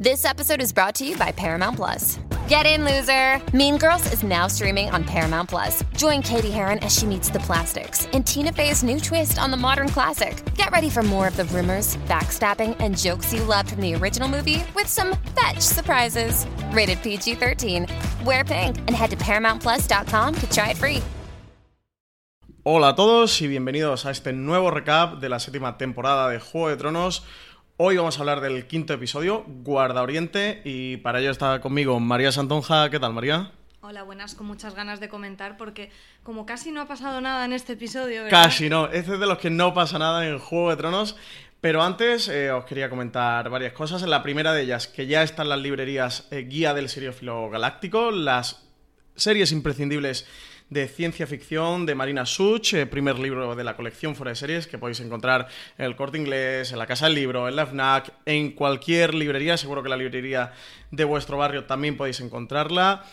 This episode is brought to you by Paramount Plus. Get in, loser! Mean Girls is now streaming on Paramount Plus. Join Katie Heron as she meets the plastics in Tina Fey's new twist on the modern classic. Get ready for more of the rumors, backstabbing, and jokes you loved from the original movie with some fetch surprises. Rated PG 13. Wear pink and head to ParamountPlus.com to try it free. Hola a todos y bienvenidos a este nuevo recap de la séptima temporada de Juego de Tronos. Hoy vamos a hablar del quinto episodio, Guarda Oriente, y para ello está conmigo María Santonja. ¿Qué tal, María? Hola, buenas, con muchas ganas de comentar porque como casi no ha pasado nada en este episodio, ¿verdad? Casi no, este es de los que no pasa nada en Juego de Tronos. Pero antes eh, os quería comentar varias cosas. La primera de ellas, que ya están las librerías eh, Guía del Seriófilo Galáctico, las series imprescindibles de ciencia ficción de Marina Such, eh, primer libro de la colección fuera de series que podéis encontrar en el Corte Inglés, en la Casa del Libro, en la FNAC, en cualquier librería, seguro que la librería de vuestro barrio también podéis encontrarla.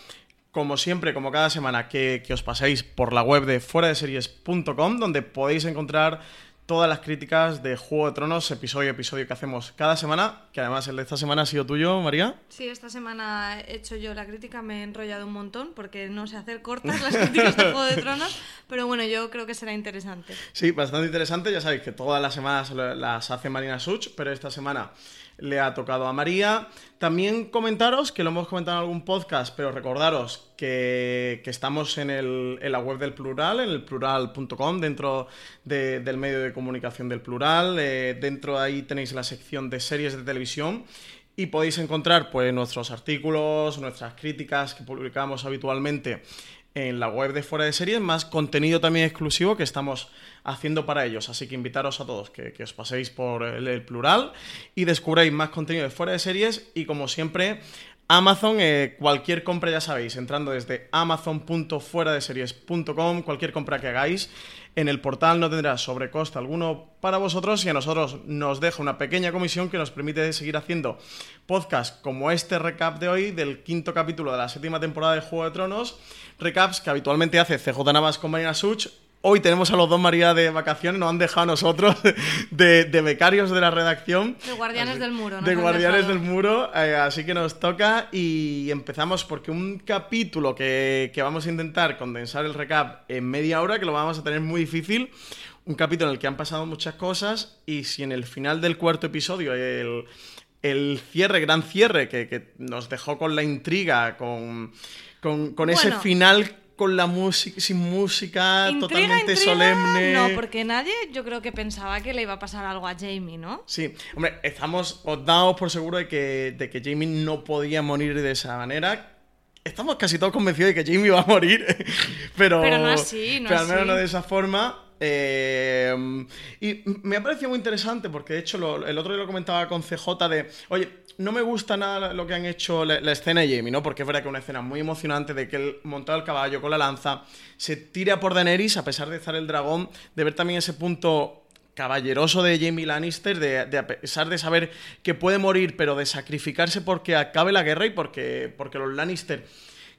Como siempre, como cada semana, que, que os paséis por la web de fuera de series.com, donde podéis encontrar todas las críticas de Juego de Tronos, episodio a episodio que hacemos cada semana, que además el de esta semana ha sido tuyo, María. Sí, esta semana he hecho yo la crítica, me he enrollado un montón porque no sé hacer cortas las críticas de Juego de Tronos, pero bueno, yo creo que será interesante. Sí, bastante interesante. Ya sabéis que todas las semanas las hace Marina Such, pero esta semana le ha tocado a María. También comentaros, que lo hemos comentado en algún podcast, pero recordaros que, estamos en, el- la web del plural, en el plural.com, dentro de- del medio de comunicación del plural. Eh, dentro de ahí tenéis la sección de series de televisión. Y podéis encontrar pues, nuestros artículos, nuestras críticas que publicamos habitualmente en la web de Fuera de Series, más contenido también exclusivo que estamos haciendo para ellos. Así que invitaros a todos que, que os paséis por el, plural y descubréis más contenido de Fuera de Series y como siempre... Amazon, eh, cualquier compra ya sabéis, entrando desde amazon.fueradeseries.com, cualquier compra que hagáis en el portal no tendrá sobrecoste alguno para vosotros y a nosotros nos deja una pequeña comisión que nos permite seguir haciendo podcasts como este recap de hoy del quinto capítulo de la séptima temporada de Juego de Tronos, recaps que habitualmente hace CJ Navas con Marina Such. Hoy tenemos a los dos María de vacaciones, nos han dejado a nosotros de, de becarios de la redacción. De Guardianes Así- del Muro, nos De Guardianes del Muro, eh, así que nos toca y empezamos porque un capítulo que, que vamos a intentar condensar el recap en media hora, que lo vamos a tener muy difícil, un capítulo en el que han pasado muchas cosas y si en el final del cuarto episodio el, el cierre, gran cierre, que, que nos dejó con la intriga, con, con, con ese final con la música, sin música, Intriga, totalmente intriga, solemne. No, porque nadie yo creo que pensaba que le iba a pasar algo a Jamie, ¿no? Sí, hombre, estamos, os damos por seguro de que, de que Jamie no podía morir de esa manera. Estamos casi todos convencidos de que Jamie va a morir, pero, Pero no así, no pero al menos así. no de esa forma. Eh, y me ha parecido muy interesante porque de hecho lo- el otro día lo comentaba con CJ de, oye, no me gusta nada lo que han hecho la, escena de Jamie, ¿no? Porque es verdad que es una escena muy emocionante de que él montado el caballo con la lanza se tira por Daenerys a pesar de estar el dragón, de ver también ese punto caballeroso de Jamie Lannister, de, de a pesar de saber que puede morir, pero de sacrificarse porque acabe la guerra y porque, porque los Lannister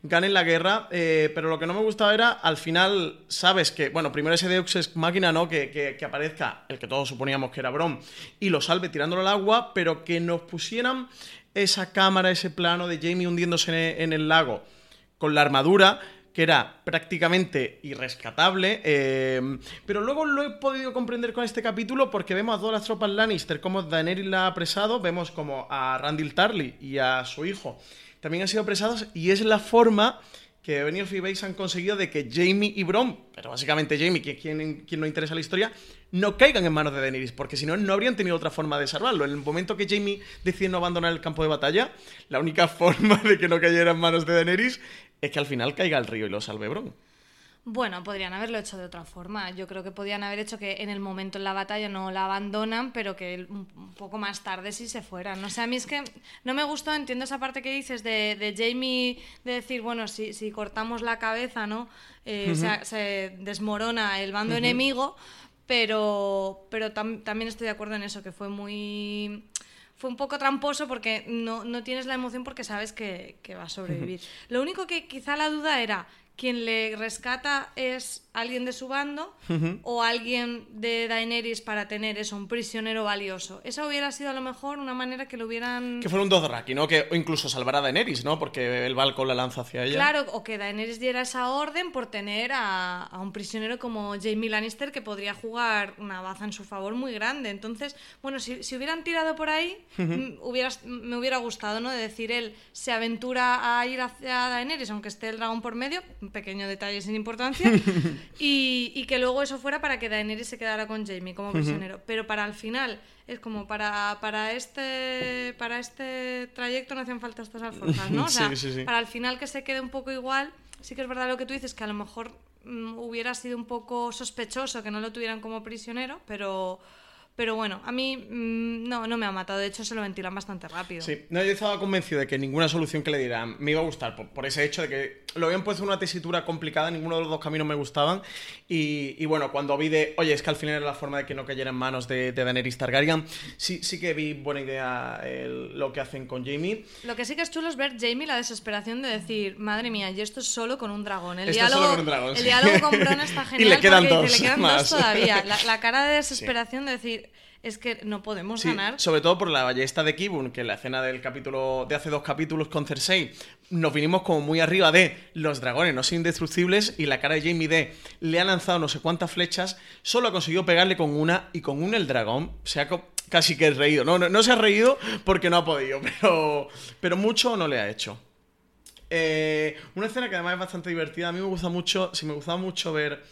ganen la guerra. eh, pero lo que no me gustaba era, al final, sabes que, bueno, primero ese Deus Ex Máquina, ¿no? Que, que- aparezca el que todos suponíamos que era Bron y lo salve tirándolo al agua, pero que nos pusieran esa cámara, ese plano de Jamie hundiéndose en, en el lago con la armadura que era prácticamente irrescatable, eh, pero luego lo he podido comprender con este capítulo porque vemos a todas las tropas Lannister, como Daenerys la ha apresado, vemos como a Randall Tarly y a su hijo también han sido apresados y es la forma que Benioff y Bates han conseguido de que Jamie y Bron, pero básicamente Jamie, que quien, quien no interesa la historia, no caigan en manos de Daenerys, porque si no, no habrían tenido otra forma de salvarlo. En el momento que Jamie decide no abandonar el campo de batalla, la única forma de que no cayera en manos de Daenerys es que al final caiga al río y lo salve Bron. Bueno, podrían haberlo hecho de otra forma. Yo creo que podían haber hecho que en el momento en la batalla no la abandonan, pero que un poco más tarde sí se fueran. No sé, a mí es que no me gustó, entiendo esa parte que dices de, de Jamie, de decir, bueno, si, si cortamos la cabeza, ¿no? Eh, se, se desmorona el bando enemigo, pero, pero tam- también estoy de acuerdo en eso, que fue muy fue un poco tramposo porque no, no tienes la emoción porque sabes que, que va a sobrevivir. Lo único que quizá la duda era, ¿quién le rescata es alguien de su bando o alguien de Daenerys para tener eso, un prisionero valioso? Esa hubiera sido a lo mejor una manera que lo hubieran... Que fuera un Dothraki, ¿no? Que, o incluso salvar a Daenerys, ¿no? Porque el balcón la lanza hacia ella. Claro, o que Daenerys diera esa orden por tener a, a un prisionero como Jamie Lannister que podría jugar una baza en su favor muy grande. Entonces, bueno, si, si hubieran tirado por ahí, m- hubieras- me hubiera gustado, ¿no? De decir, él se aventura a ir hacia Daenerys, aunque esté el dragón por medio, un pequeño detalle sin importancia, y, y que luego eso fuera para que Daenerys se quedara con Jamie como prisionero. Pero para el final, es como para, para, este, para este trayecto no hacían falta estas alforjas, ¿no? O sea, Sí, sí, sí. para al final que se quede un poco igual, sí que es verdad lo que tú dices, que a lo mejor mm, hubiera sido un poco sospechoso que no lo tuvieran como prisionero, pero, pero bueno, a mí mm, no, no me ha matado, de hecho se lo ventilan bastante rápido. Sí, no, yo estaba convencido de que ninguna solución que le dieran me iba a gustar, por, por ese hecho de que lo habían puesto en una tesitura complicada, ninguno de los dos caminos me gustaban. Y, y bueno, cuando vi de, oye, es que al final era la forma de que no cayera en manos de, de Daenerys Targaryen, sí, sí que vi buena idea el- lo que hacen con Jamie. Lo que sí que es chulo es ver Jamie la desesperación de decir, madre mía, y esto es solo con un dragón. El Esto diálogo, solo con un dragón, el sí. diálogo con Bron está Y genial le quedan dos le quedan más". dos todavía. La, la cara de desesperación de decir, es que no podemos Sí, ganar. sobre todo por la ballesta de Kibun, que en la escena del capítulo de hace dos capítulos con Cersei nos vinimos como muy arriba de los dragones no son indestructibles y la cara de Jamie D le ha lanzado no sé cuántas flechas, solo ha conseguido pegarle con una y con una el dragón se ha casi que reído. No, no, no se ha reído porque no ha podido, pero, pero mucho no le ha hecho. Eh, una escena que además es bastante divertida. A mí me gusta mucho, si me gustaba mucho ver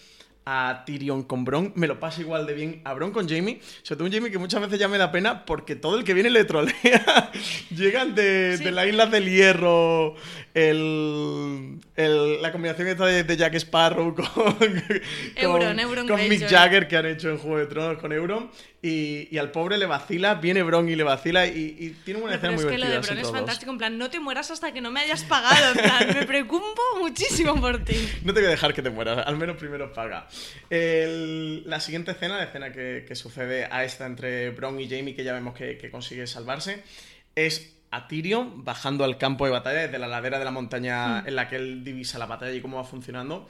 a Tyrion con Bron, me lo pasa igual de bien a Bron con Jamie. Sobre todo un Jamie que muchas veces ya me da pena porque todo el que viene le trolea. Llegan de, Sí. de las Islas del Hierro, el, el- la combinación esta de, de Jack Sparrow con, con, Euron, Euron con Mick Greyjoy. Jagger que han hecho en Juego de Tronos con Euron. Y, y al pobre le vacila, viene Bron y le vacila y, y tiene una Pero escena es muy que lo de divertida. Bron es fantástico, en plan, no te mueras hasta que no me hayas pagado, en plan, me preocupo muchísimo por ti. No te voy a dejar que te mueras, al menos primero paga. El- la siguiente escena, la escena que, que sucede a esta entre Bron y Jamie, que ya vemos que, que consigue salvarse, es a Tyrion bajando al campo de batalla desde la ladera de la montaña en la que él divisa la batalla y cómo va funcionando.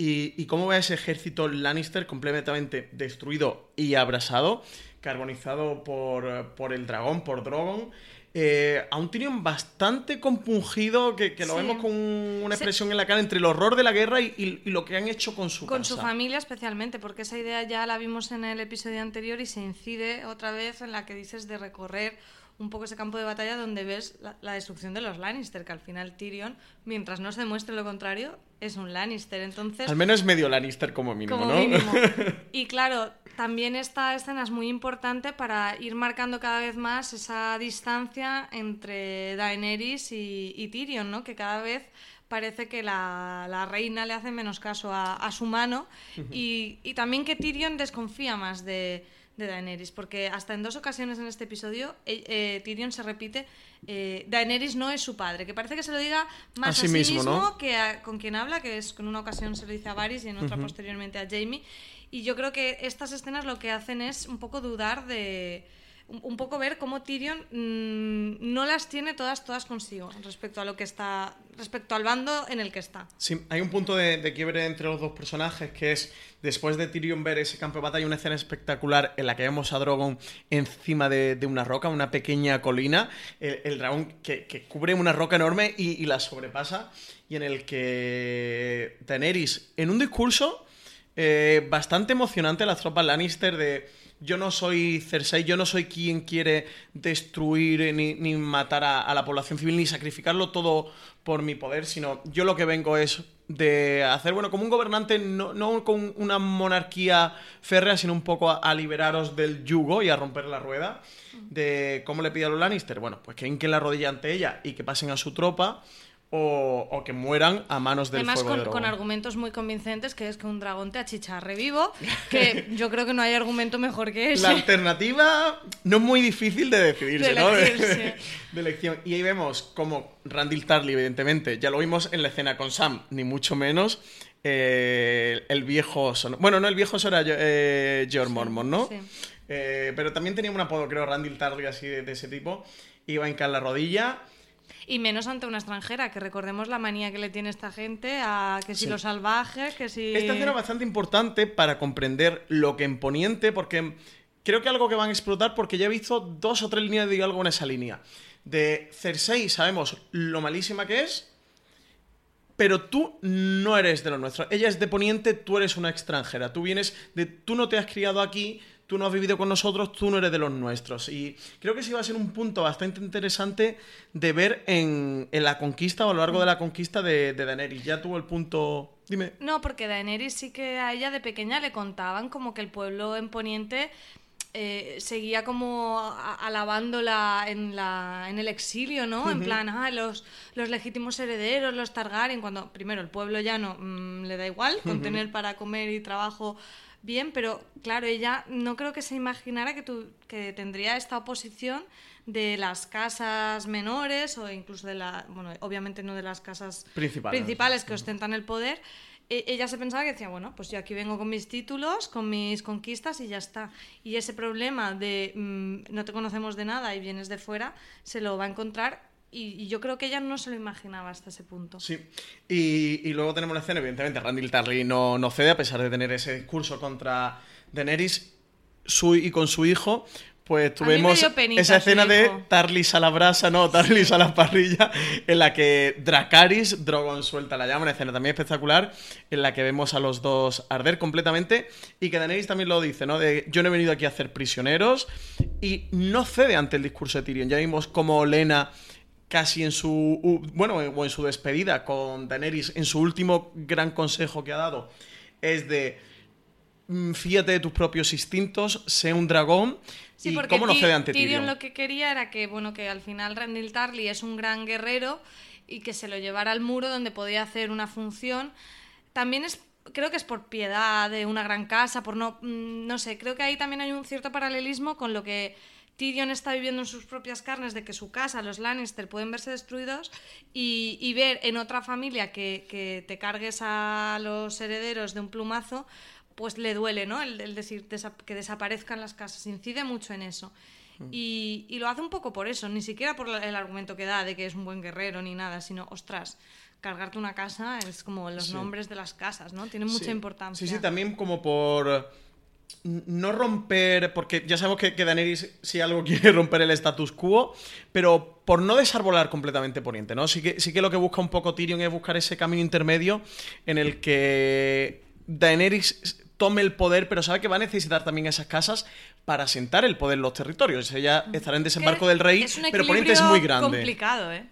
Y, y cómo ve a ese ejército Lannister completamente destruido y abrasado, carbonizado por, por el dragón, por Drogon. Eh, a un Tyrion bastante compungido, que, que lo Sí. vemos con una Sí. expresión en la cara entre el horror de la guerra y, y- y lo que han hecho con su Con casa. su familia especialmente, porque esa idea ya la vimos en el episodio anterior y se incide otra vez en la que dices de recorrer un poco ese campo de batalla donde ves la, la destrucción de los Lannister, que al final Tyrion, mientras no se demuestre lo contrario, es un Lannister. Entonces, Al menos es medio Lannister como mínimo, como ¿no? mínimo. Y claro, también esta escena es muy importante para ir marcando cada vez más esa distancia entre Daenerys y, y Tyrion, ¿no? Que cada vez parece que la, la reina le hace menos caso a, a su mano y, y también que Tyrion desconfía más de, de Daenerys, porque hasta en dos ocasiones en este episodio eh, eh, Tyrion se repite eh, Daenerys no es su padre, que parece que se lo diga más A sí a sí mismo, que a- con quien habla, que es con una ocasión se lo dice a Varys y en otra posteriormente a Jamie. Y yo creo que estas escenas lo que hacen es un poco dudar de. Un, poco ver cómo Tyrion mm, no las tiene todas, todas consigo respecto a lo que está. respecto al bando en el que está. Sí, hay un punto de, quiebre entre los dos personajes que es después de Tyrion ver ese campo de batalla, una escena espectacular en la que vemos a Drogon encima de, una roca, una pequeña colina, el, dragón que, cubre una roca enorme y, la sobrepasa, y en el que Daenerys, en un discurso eh, bastante emocionante las tropas Lannister de yo no soy Cersei, yo no soy quien quiere destruir ni, matar a, la población civil, ni sacrificarlo todo por mi poder, sino yo lo que vengo es de hacer, bueno, como un gobernante, no, con una monarquía férrea, sino un poco a, a liberaros del yugo y a romper la rueda. De cómo le pide a los Lannister, bueno, pues que hinquen la rodilla ante ella y que pasen a su tropa o, o que mueran a manos del Además, fuego con, de dragón. con argumentos muy convincentes, que es que un dragón te achicharre vivo, que yo creo que no hay argumento mejor que ese. La alternativa no es muy difícil de decidirse, De ¿no? de elección. Y ahí vemos como Randall Tarly, evidentemente, ya lo vimos en la escena con Sam, ni mucho menos. eh, el viejo son... Bueno, no, el viejo eso era eh, George Mormon, ¿no? sí. Eh, pero también tenía un apodo, creo, Randall Tarly, así de, de ese tipo. Iba a hincar la rodilla. Y menos ante una extranjera, que recordemos la manía que le tiene esta gente a que si Sí. lo salvaje, que si... Esta escena es bastante importante para comprender lo que en Poniente, porque creo que algo que van a explotar, porque ya he visto dos o tres líneas de diálogo en esa línea. De Cersei sabemos lo malísima que es, pero tú no eres de los nuestros. Ella es de Poniente, tú eres una extranjera. Tú vienes de. Tú no te has criado aquí, tú no has vivido con nosotros, tú no eres de los nuestros. Y creo que sí va a ser un punto bastante interesante de ver en, en la conquista o a lo largo de la conquista de, de Daenerys. Ya tuvo el punto. Dime. No, porque Daenerys sí que a ella de pequeña le contaban como que el pueblo en Poniente eh, seguía como alabándola en, la, en el exilio, ¿no? En plan, ah, los, los legítimos herederos, los Targaryen, cuando primero el pueblo ya no mm, le da igual, con tener para comer y trabajo bien, pero claro, ella no creo que se imaginara que, tu- que tendría esta oposición de las casas menores o incluso de la, bueno, obviamente no de las casas Principales. principales que ostentan el poder, e- ella se pensaba que decía, bueno, pues yo aquí vengo con mis títulos, con mis conquistas y ya está. Y ese problema de mm, no te conocemos de nada y vienes de fuera, se lo va a encontrar y, y yo creo que ella no se lo imaginaba hasta ese punto. Sí. Y, y luego tenemos la escena, evidentemente, Randall Tarly no, no cede, a pesar de tener ese discurso contra Daenerys su, y con su hijo. Pues tuvimos esa escena de. Tarlis a la brasa, no, Tarlis a la parrilla, en la que Dracaris, Drogon suelta la llama, una escena también espectacular, en la que vemos a los dos arder completamente, y que Daenerys también lo dice, ¿no? De yo no he venido aquí a hacer prisioneros, y no cede ante el discurso de Tyrion. Ya vimos como Lena casi en su bueno o en su despedida con Daenerys en su último gran consejo que ha dado es de mm, fíjate de tus propios instintos sé un dragón Sí, y porque cómo no cede ante Tyrion Tyrion lo que quería era que, bueno, que al final Randall Tarly es un gran guerrero y que se lo llevara al muro donde podía hacer una función. También es creo que es por piedad de una gran casa, por no mm, no sé, creo que ahí también hay un cierto paralelismo con lo que Tyrion está viviendo en sus propias carnes de que su casa, los Lannister, pueden verse destruidos y, y ver en otra familia que, que te cargues a los herederos de un plumazo, pues le duele, ¿no? El, el decir desa- que desaparezcan las casas, incide mucho en eso. Y, y lo hace un poco por eso, ni siquiera por el argumento que da de que es un buen guerrero ni nada, sino, ostras, cargarte una casa es como los Sí. nombres de las casas, ¿no? Tiene mucha Sí. importancia. Sí, sí, también como por no romper, porque ya sabemos que, que Daenerys si algo quiere romper el status quo, pero por no desarbolar completamente Poniente, ¿no? Sí que, sí que lo que busca un poco Tyrion es buscar ese camino intermedio en el que Daenerys tome el poder, pero sabe que va a necesitar también esas casas para asentar el poder en los territorios. Ella estará en desembarco del rey, pero Poniente es muy grande. complicado, ¿eh?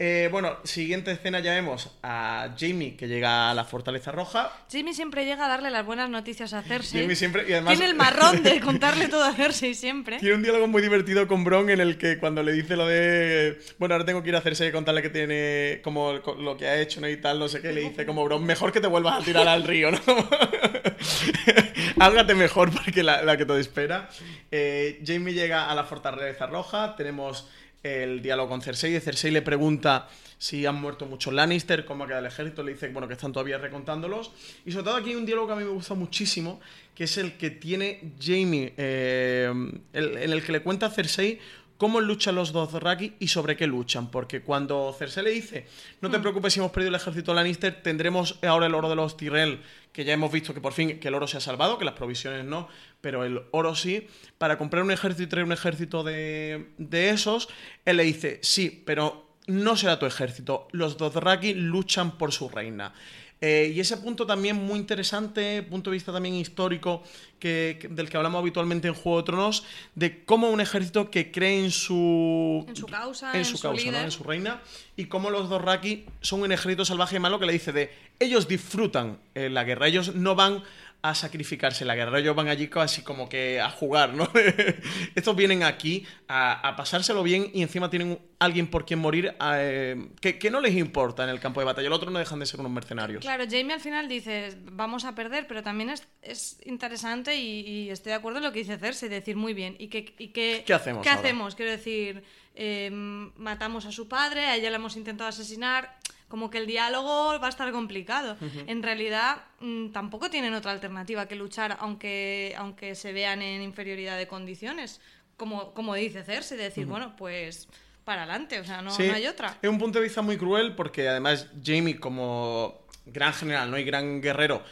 Eh, bueno, siguiente escena ya vemos a Jamie que llega a la Fortaleza Roja. Jimmy siempre llega a darle las buenas noticias a Cersei. Jamie siempre- y además- Tiene el marrón de contarle todo a Cersei siempre. Tiene un diálogo muy divertido con Bron en el que cuando le dice lo de. Bueno, ahora tengo que ir a hacerse y contarle que tiene. como lo que ha hecho, ¿no? Y tal, no sé qué. Le dice como Bron, mejor que te vuelvas a tirar al río, ¿no? Álgate mejor porque la, la que te espera. Eh, Jamie llega a la Fortaleza Roja. Tenemos el diálogo con Cersei. y Cersei le pregunta si han muerto muchos Lannister, cómo ha quedado el ejército. Le dice, bueno, que están todavía recontándolos. Y sobre todo aquí hay un diálogo que a mí me gusta muchísimo, que es el que tiene Jamie, eh, en el que le cuenta a Cersei cómo luchan los Dothraki y sobre qué luchan. Porque cuando Cersei le dice, no te preocupes si hemos perdido el ejército Lannister, tendremos ahora el oro de los Tyrell, que ya hemos visto que por fin que el oro se ha salvado, que las provisiones no, pero el oro sí, para comprar un ejército y traer un ejército de, de esos, él le dice, sí, pero no será tu ejército, los Dothraki luchan por su reina. Eh, y ese punto también muy interesante, punto de vista también histórico, que, que- del que hablamos habitualmente en Juego de Tronos, de cómo un ejército que cree en su... En su causa, en en su su causa, ¿no? en su reina, y cómo los Dothraki son un ejército salvaje y malo que le dice de ellos disfrutan eh, la guerra, ellos no van a sacrificarse en la guerra. Ellos van allí casi como que a jugar, ¿no? Estos vienen aquí a, a pasárselo bien y encima tienen alguien por quien morir eh, que, que no les importa en el campo de batalla. El otro no dejan de ser unos mercenarios. Claro, Jamie al final dice, vamos a perder, pero también es, es interesante y, y estoy de acuerdo en lo que dice Cersei, decir, muy bien, ¿y qué, y qué, ¿Qué hacemos ¿Qué ahora? hacemos? Quiero decir, eh, matamos a su padre, a ella la hemos intentado asesinar, como que el diálogo va a estar complicado. En realidad, mm, tampoco tienen otra alternativa que luchar, aunque, aunque se vean en inferioridad de condiciones, como, como dice Cersei, decir, bueno, pues para adelante, o sea, no, Sí, no hay otra. Es un punto de vista muy cruel porque además Jamie como gran general ¿no? y gran guerrero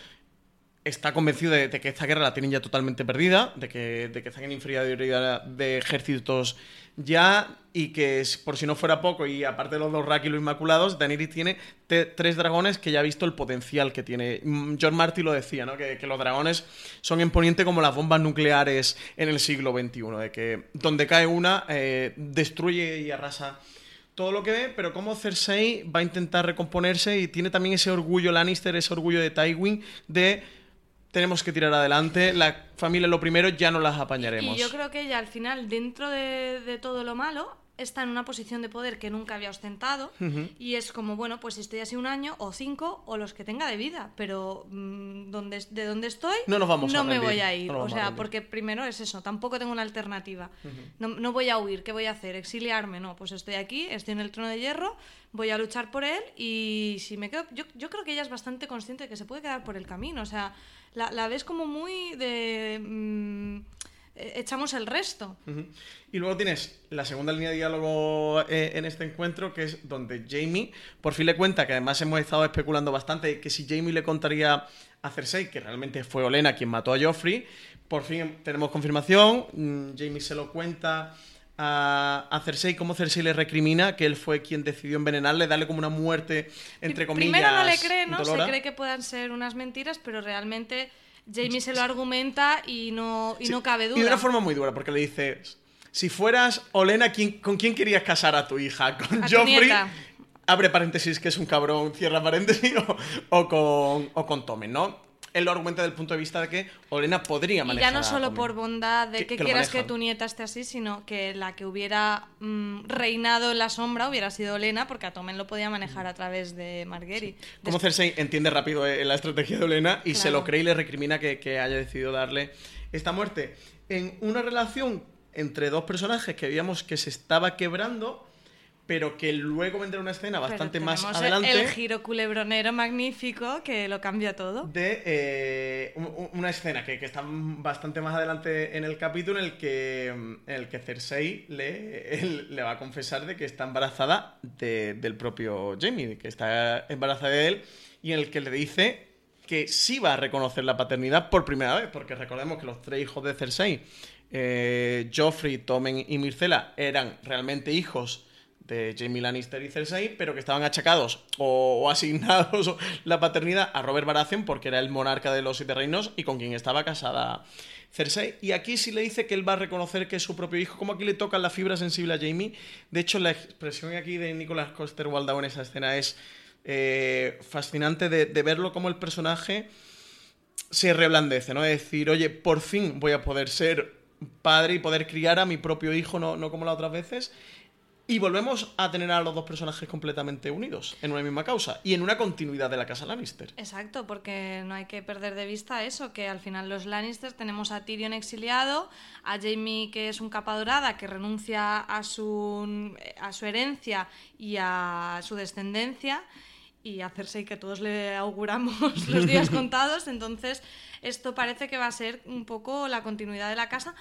está convencido de, de que esta guerra la tienen ya totalmente perdida, de que, de que están en inferioridad de ejércitos ya y que por si no fuera poco y aparte de los dos Raki y los Inmaculados, Daenerys tiene tres dragones que ya ha visto el potencial que tiene. Mm, John Marty lo decía, ¿no? que, los dragones son en Poniente como las bombas nucleares en el siglo XXI, de que donde cae una eh, destruye y arrasa todo lo que ve, pero como Cersei va a intentar recomponerse y tiene también ese orgullo Lannister, ese orgullo de Tywin de tenemos que tirar adelante, la familia lo primero, ya no las apañaremos. Y yo creo que ella al final, dentro de, de todo lo malo, está en una posición de poder que nunca había ostentado y es como, bueno, pues estoy así un año o cinco o los que tenga de vida, pero mm, donde, de donde estoy No nos vamos a no me rendir, voy a ir. no o a sea, porque primero es eso, tampoco tengo una alternativa. no, no voy a huir, ¿qué voy a hacer? ¿Exiliarme? No, pues estoy aquí, estoy en el trono de hierro, voy a luchar por él y si me quedo... Yo, yo creo que ella es bastante consciente de que se puede quedar por el camino, o sea, la, ves como muy de... mm, eh, echamos el resto. Y luego tienes la segunda línea de diálogo eh, en este encuentro, que es donde Jamie por fin le cuenta, que además hemos estado especulando bastante, que si Jamie le contaría a Cersei, que realmente fue Olena quien mató a Joffrey, por fin tenemos confirmación, mm, Jamie se lo cuenta a, a Cersei, como Cersei le recrimina que él fue quien decidió envenenarle, darle como una muerte, entre comillas. Primero no le cree, ¿no? Se cree que puedan ser unas mentiras, pero realmente Jamie se lo argumenta y no, y Sí, no cabe duda. Y de una forma muy dura, porque le dice, si fueras Olena, ¿quién- ¿con quién querías casar a tu hija? ¿Con A Joffrey? Abre paréntesis, que es un cabrón, cierra paréntesis, o, o con, o con Tommen, ¿no? Él lo argumenta desde el punto de vista de que Olena podría Y manejar ya no solo por bondad de Que- que, que quieras que tu nieta esté así, sino que la que hubiera mm, reinado en la sombra hubiera sido Olena, porque a Tommen lo podía manejar a través de Marguerite. Como Cersei entiende rápido eh, la estrategia de Olena y se Claro. lo cree y le recrimina que, que haya decidido darle esta muerte. En una relación entre dos personajes que veíamos que se estaba quebrando, pero que luego vendrá una escena bastante más adelante. El giro culebronero magnífico que lo cambia todo. de eh, un- un- una escena que, que está bastante más adelante en el capítulo en el que, en el que Cersei le, él le va a confesar de que está embarazada de- del propio Jamie, de que está embarazada de él, y en el que le dice que sí va a reconocer la paternidad por primera vez, porque recordemos que los tres hijos de Cersei, eh, Joffrey, Tommen y Myrcella, eran realmente hijos de Jamie Lannister y Cersei, pero que estaban achacados o, asignados la paternidad a Robert Baratheon porque era el monarca de los siete reinos y con quien estaba casada Cersei. Y aquí sí le dice que él va a reconocer que es su propio hijo, como aquí le toca la fibra sensible a Jamie. De hecho, la expresión aquí de Nicholas Coster Waldau en esa escena es eh, fascinante de, de verlo como el personaje se reblandece, ¿no? Es decir, oye, por fin voy a poder ser padre y poder criar a mi propio hijo, no, no como las otras veces. Y volvemos a tener a los dos personajes completamente unidos en una misma causa y en una continuidad de la casa Lannister. Exacto, porque no hay que perder de vista eso, que al final los Lannisters tenemos a Tyrion exiliado, a Jamie que es un capa dorada que renuncia a su, a su herencia y a su descendencia, y a Cersei que todos le auguramos los días contados, entonces esto parece que va a ser un poco la continuidad de la casa,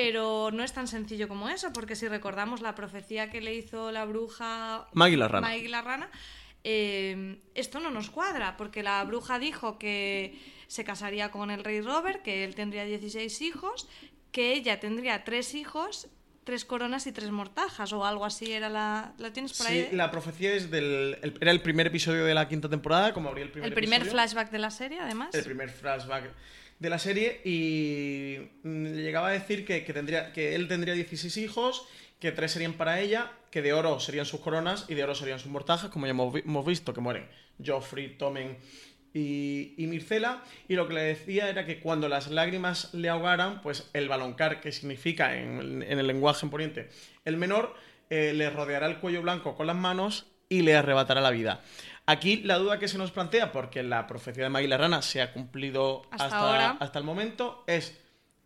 pero no es tan sencillo como eso, porque si recordamos la profecía que le hizo la bruja Maggie la rana. Maggie la rana, eh, esto no nos cuadra, porque la bruja dijo que se casaría con el rey Robert, que él tendría 16 hijos, que ella tendría tres hijos, tres coronas y tres mortajas, o algo así era la... ¿La tienes por ahí? Sí, la profecía es del. el- era el primer episodio de la quinta temporada, como abría el primer el primer episodio. flashback de la serie, además. el primer flashback de la serie y mm, le llegaba a decir que, que tendría, que él tendría 16 hijos, que tres serían para ella, que de oro serían sus coronas y de oro serían sus mortajas, como ya hemos, hemos visto que mueren Joffrey, Tommen y, y Mircela, y lo que le decía era que cuando las lágrimas le ahogaran, pues el baloncar, que significa en, en el lenguaje en poniente el menor, eh, le rodeará el cuello blanco con las manos y le arrebatará la vida. Aquí la duda que se nos plantea, porque la profecía de Maggie la Rana se ha cumplido Hasta hasta, ahora. hasta el momento, es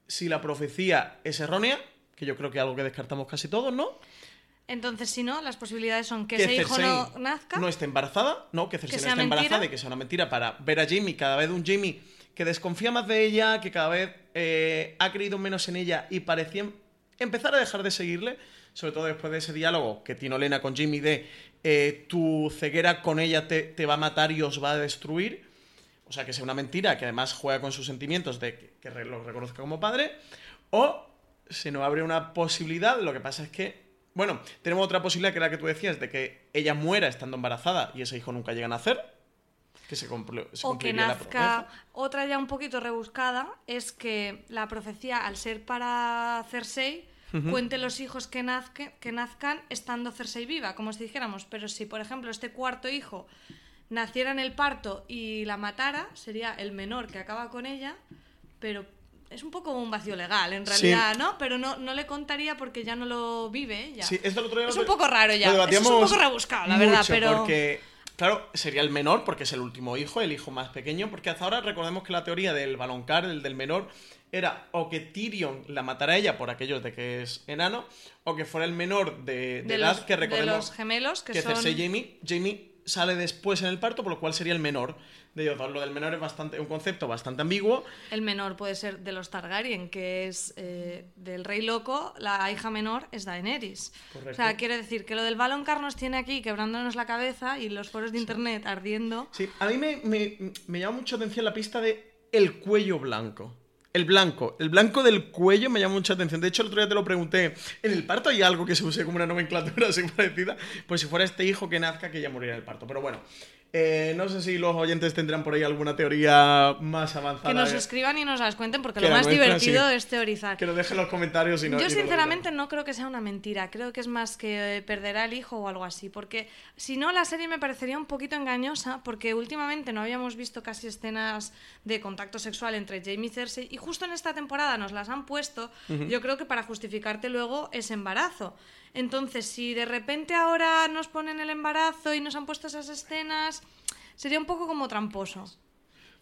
si la profecía es errónea, que yo creo que es algo que descartamos casi todos, ¿no? Entonces, si no, las posibilidades son que, ese hijo no nazca. no esté embarazada, no, que Cersei que no sea esté embarazada mentira. y que sea una mentira para ver a Jamie, cada vez un Jamie que desconfía más de ella, que cada vez eh, ha creído menos en ella y parecía em- empezar a dejar de seguirle, sobre todo después de ese diálogo que tiene Olena con Jamie de eh, tu ceguera con ella te, te va a matar y os va a destruir. O sea, que sea una mentira, que además juega con sus sentimientos de que, lo reconozca como padre. O se nos abre una posibilidad, lo que pasa es que, bueno, tenemos otra posibilidad que era la que tú decías, de que ella muera estando embarazada y ese hijo nunca llega a nacer. Que se, cumpli- se o que la nazca. promesa. Otra ya un poquito rebuscada es que la profecía, al ser para Cersei, cuente los hijos que, nazque- que nazcan estando Cersei viva, como si dijéramos. Pero si, por ejemplo, este cuarto hijo naciera en el parto y la matara, sería el menor que acaba con ella, pero es un poco un vacío legal, en Sí. realidad, ¿no? Pero no, no le contaría porque ya no lo vive ella. Sí, esto el otro día Es un poco raro ya. lo es un poco rebuscado, la verdad, pero... Porque, claro, sería el menor, porque es el último hijo, el hijo más pequeño, porque hasta ahora recordemos que la teoría del baloncar, el del menor, era o que Tyrion la matara a ella por aquellos de que es enano, o que fuera el menor de, de De edad, los- que de recordemos los gemelos, que que son- Cersei Jamie, Jamie sale después en el parto, por lo cual sería el menor de ellos. Lo del menor es bastante, un concepto bastante ambiguo. El menor puede ser de los Targaryen, que es eh, del rey loco, la hija menor es Daenerys. Correcto. O sea, quiero decir que lo del Valonqar nos tiene aquí quebrándonos la cabeza y los foros de internet ardiendo. Sí, a mí me, me, me llama mucho atención la pista de el cuello blanco. El blanco, el blanco del cuello me llama mucha atención. De hecho, el otro día te lo pregunté. ¿En el parto hay algo que se use como una nomenclatura así parecida? Pues si fuera este hijo que nazca, que ya moriría en el parto. Pero bueno, eh, no sé si los oyentes tendrán por ahí alguna teoría más avanzada. Que nos escriban y nos las cuenten porque Que lo más divertido sí. es teorizar. Que lo dejen en los comentarios y no. Yo sinceramente no creo que sea una mentira, creo que es más que eh, perderá el hijo o algo así, porque si no la serie me parecería un poquito engañosa, porque últimamente no habíamos visto casi escenas de contacto sexual entre Jamie y Cersei y justo en esta temporada nos las han puesto, yo creo que para justificarte luego ese embarazo. Entonces, si de repente ahora nos ponen el embarazo y nos han puesto esas escenas, sería un poco como tramposo.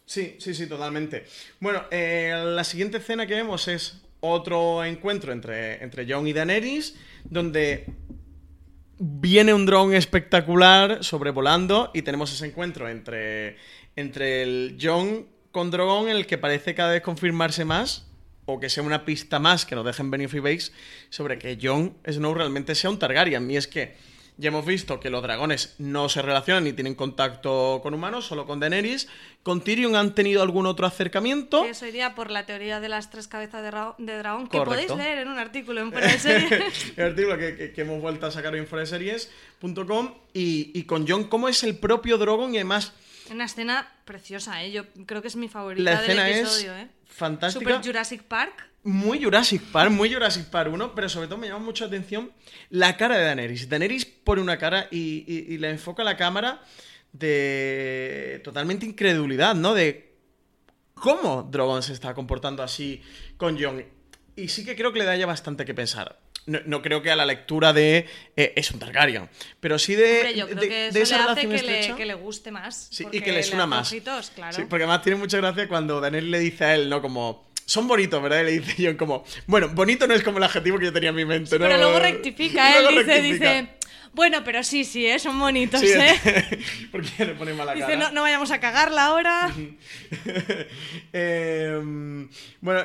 Sí, sí, sí, totalmente. Bueno, eh, la siguiente escena que vemos es otro encuentro entre, entre Jon y Daenerys, donde viene un dron espectacular sobrevolando y tenemos ese encuentro entre, entre el Jon con Drogon el que parece cada vez confirmarse más o que sea una pista más que nos dejen Benioff y Base sobre que Jon Snow realmente sea un Targaryen. Y es que ya hemos visto que los dragones no se relacionan ni tienen contacto con humanos, solo con Daenerys. Con Tyrion han tenido algún otro acercamiento. Eso iría por la teoría de las tres cabezas de, ra- de dragón, que Correcto. podéis leer en un artículo en Fuera de el artículo que, que- que hemos vuelto a sacar en foreseries.com y, y con Jon cómo es el propio Drogon y además Una escena preciosa, ¿eh? Yo creo que es mi favorita la del es episodio, ¿eh? Fantástica. Super Jurassic Park. Muy Jurassic Park, muy Jurassic Park 1, pero sobre todo me llama mucho la atención la cara de Daenerys. Daenerys pone una cara y, y- y le enfoca la cámara de totalmente incredulidad, ¿no? De cómo Drogon se está comportando así con Jon. Y sí que creo que le da ya bastante que pensar. No, no creo que a la lectura de eh, es un Targaryen, pero sí de, Hombre, yo creo de- que de eso esa le hace que le, que le guste más. Sí, y que le suena más. ojitos, claro. Sí, porque además tiene mucha gracia cuando Daniel le dice a él, ¿no? Como, son bonitos, ¿verdad? Y le dice John como, bueno, bonito no es como el adjetivo que yo tenía en mi mente, ¿no? Pero luego rectifica, él luego dice, rectifica. dice, bueno, pero sí, sí, ¿eh? son bonitos, Sí, ¿eh? porque le pone mala Dice, cara. no, no vayamos a cagarla ahora. Eh, bueno,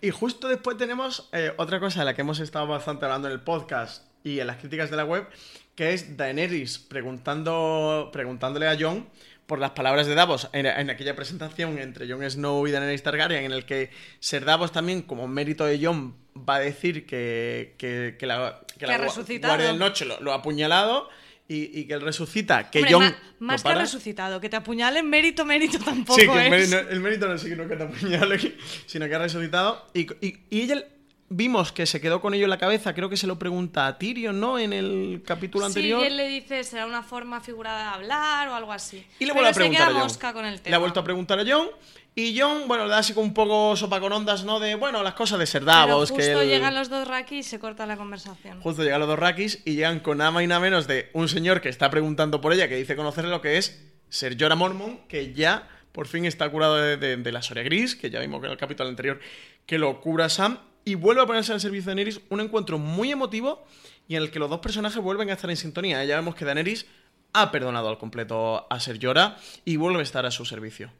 y justo después tenemos eh, otra cosa de la que hemos estado bastante hablando en el podcast y en las críticas de la web, que es Daenerys preguntando, preguntándole a Jon por las palabras de Davos en, en aquella presentación entre Jon Snow y Daenerys Targaryen, en el que Ser Davos también, como mérito de Jon, va a decir que, que, que la, que la. Guardia del Noche lo, lo ha apuñalado y, y que él resucita, que Hombre, lo más que resucitado, que te apuñalen mérito, mérito tampoco Sí, que el, es. mérito, el mérito no es que te apuñale, sino que ha resucitado. Y, y- y ella vimos que se quedó con ello en la cabeza, creo que se lo pregunta a Tyrion, ¿no? En el capítulo anterior. Sí, y él le dice, será una forma figurada de hablar o algo así. Y le vuelve a preguntar a Jon. mosca con el Le tema. ha vuelto a preguntar a John. Y John, bueno, le da así como un poco sopa con ondas, ¿no? De, bueno, las cosas de ser Pero Davos. justo que él- llegan los dos Raki y se corta la conversación. Justo llegan los dos Rakis y llegan con nada más y nada menos de un señor que está preguntando por ella, que dice conocerle lo que es Ser Jorah Mormon, que ya por fin está curado de, de- de la Soria Gris, que ya vimos que en el capítulo anterior que lo cura Sam, y vuelve a ponerse al servicio de Daenerys, un encuentro muy emotivo y en el que los dos personajes vuelven a estar en sintonía. Ya vemos que Daenerys ha perdonado al completo a Ser Jorah y vuelve a estar a su servicio.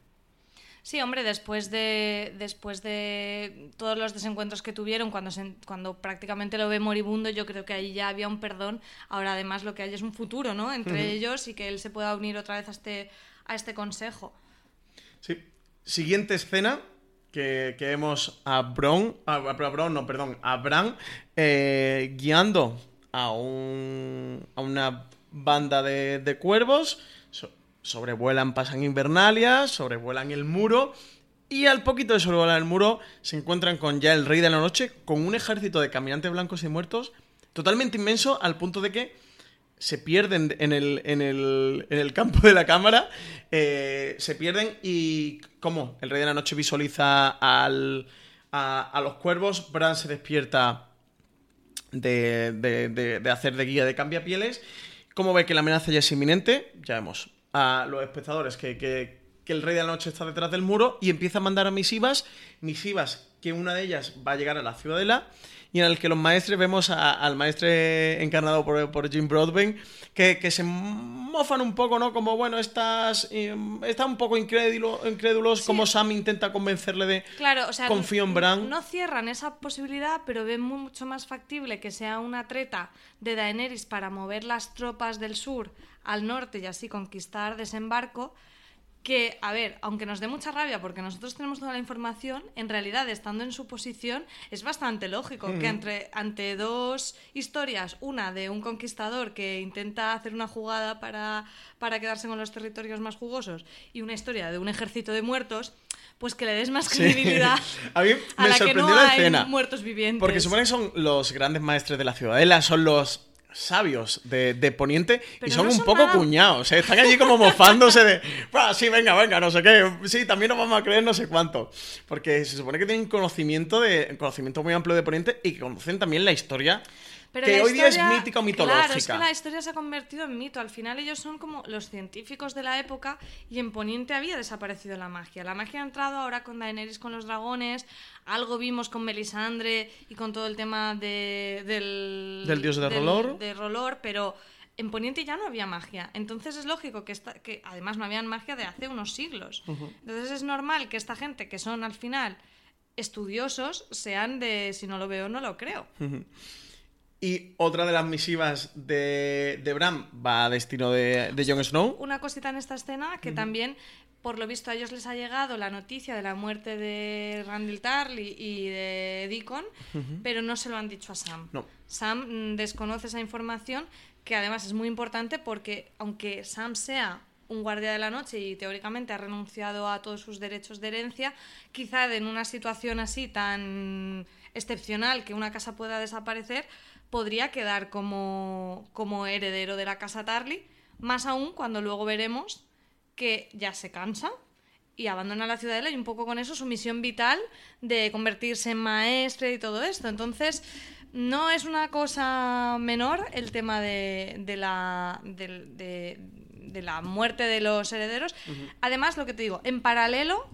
Sí, hombre, después de, después de todos los desencuentros que tuvieron, cuando, se- cuando prácticamente lo ve moribundo, yo creo que ahí ya había un perdón. Ahora además lo que hay es un futuro, ¿no? Entre ellos y que él se pueda unir otra vez a este, a este consejo. Sí. Siguiente escena que, vemos a Bron, a, no, perdón, a Bran eh, guiando a, un, a una banda de, de cuervos. So- sobrevuelan, pasan Invernalia, sobrevuelan el muro. Y al poquito de sobrevolar el muro se encuentran con ya el Rey de la Noche, con un ejército de caminantes blancos y muertos totalmente inmenso al punto de que se pierden en el, en el, en el campo de la cámara, eh, se pierden y como el Rey de la Noche visualiza al, a, los cuervos, Bran se despierta de, de- de- hacer de guía de cambiapieles, como ve que la amenaza ya es inminente, ya vemos a los espectadores que, que- que el Rey de la Noche está detrás del muro y empieza a mandar a misivas, misivas que una de ellas va a llegar a la ciudadela y en el que los maestres vemos a- al maestre encarnado por, por Jim Broadbent que, que se mofan un poco, ¿no? Como, bueno, estás, eh, está un poco incrédulo, incrédulos, como Sam intenta convencerle de Claro, o sea, confío en Bran. No cierran esa posibilidad, pero ven mucho más factible que sea una treta de Daenerys para mover las tropas del sur al norte y así conquistar desembarco. Que, a ver, aunque nos dé mucha rabia porque nosotros tenemos toda la información, en realidad, estando en su posición, es bastante lógico que entre, ante dos historias, una de un conquistador que intenta hacer una jugada para, para quedarse con los territorios más jugosos y una historia de un ejército de muertos, pues que le des más Sí. credibilidad A mí a me la que sorprendió no la hay escena. muertos vivientes. Porque supone que son los grandes maestres de la ciudadela, son los sabios de, de Poniente y son no un son poco nada- cuñados. ¿eh? Están allí como mofándose de, "Buah, sí, venga, venga, no sé qué, sí, también nos vamos a creer no sé cuánto. Porque se supone que tienen conocimiento, de, conocimiento muy amplio de Poniente y que conocen también la historia Pero que hoy día es mítica o mitológica. Claro, es que la historia se ha convertido en mito. Al final ellos son como los científicos de la época y en Poniente había desaparecido la magia. La magia ha entrado ahora con Daenerys con los dragones, algo vimos con Melisandre y con todo el tema de- del... Del dios de Rolor. De Rolor, pero... En Poniente ya no había magia, entonces es lógico que, esta, que además no habían magia de hace unos siglos. Entonces es normal que esta gente, que son al final estudiosos, sean de si no lo veo, no lo creo. Y otra de las misivas de, de Bran va a destino de, de Jon Snow. una cosita en esta escena que también, por lo visto, a ellos les ha llegado la noticia de la muerte de Randall Tarly y de Deacon, pero no se lo han dicho a Sam. No. Sam mm, desconoce esa información, que además es muy importante porque, aunque Sam sea un guardia de la noche y teóricamente ha renunciado a todos sus derechos de herencia, quizá en una situación así tan excepcional que una casa pueda desaparecer, podría quedar como, como heredero de la casa Tarly, más aún cuando luego veremos que ya se cansa y abandona la ciudadela y un poco con eso su misión vital de convertirse en maestre y todo esto. Entonces, no es una cosa menor el tema de, de la, de la muerte de los herederos. Además, lo que te digo, en paralelo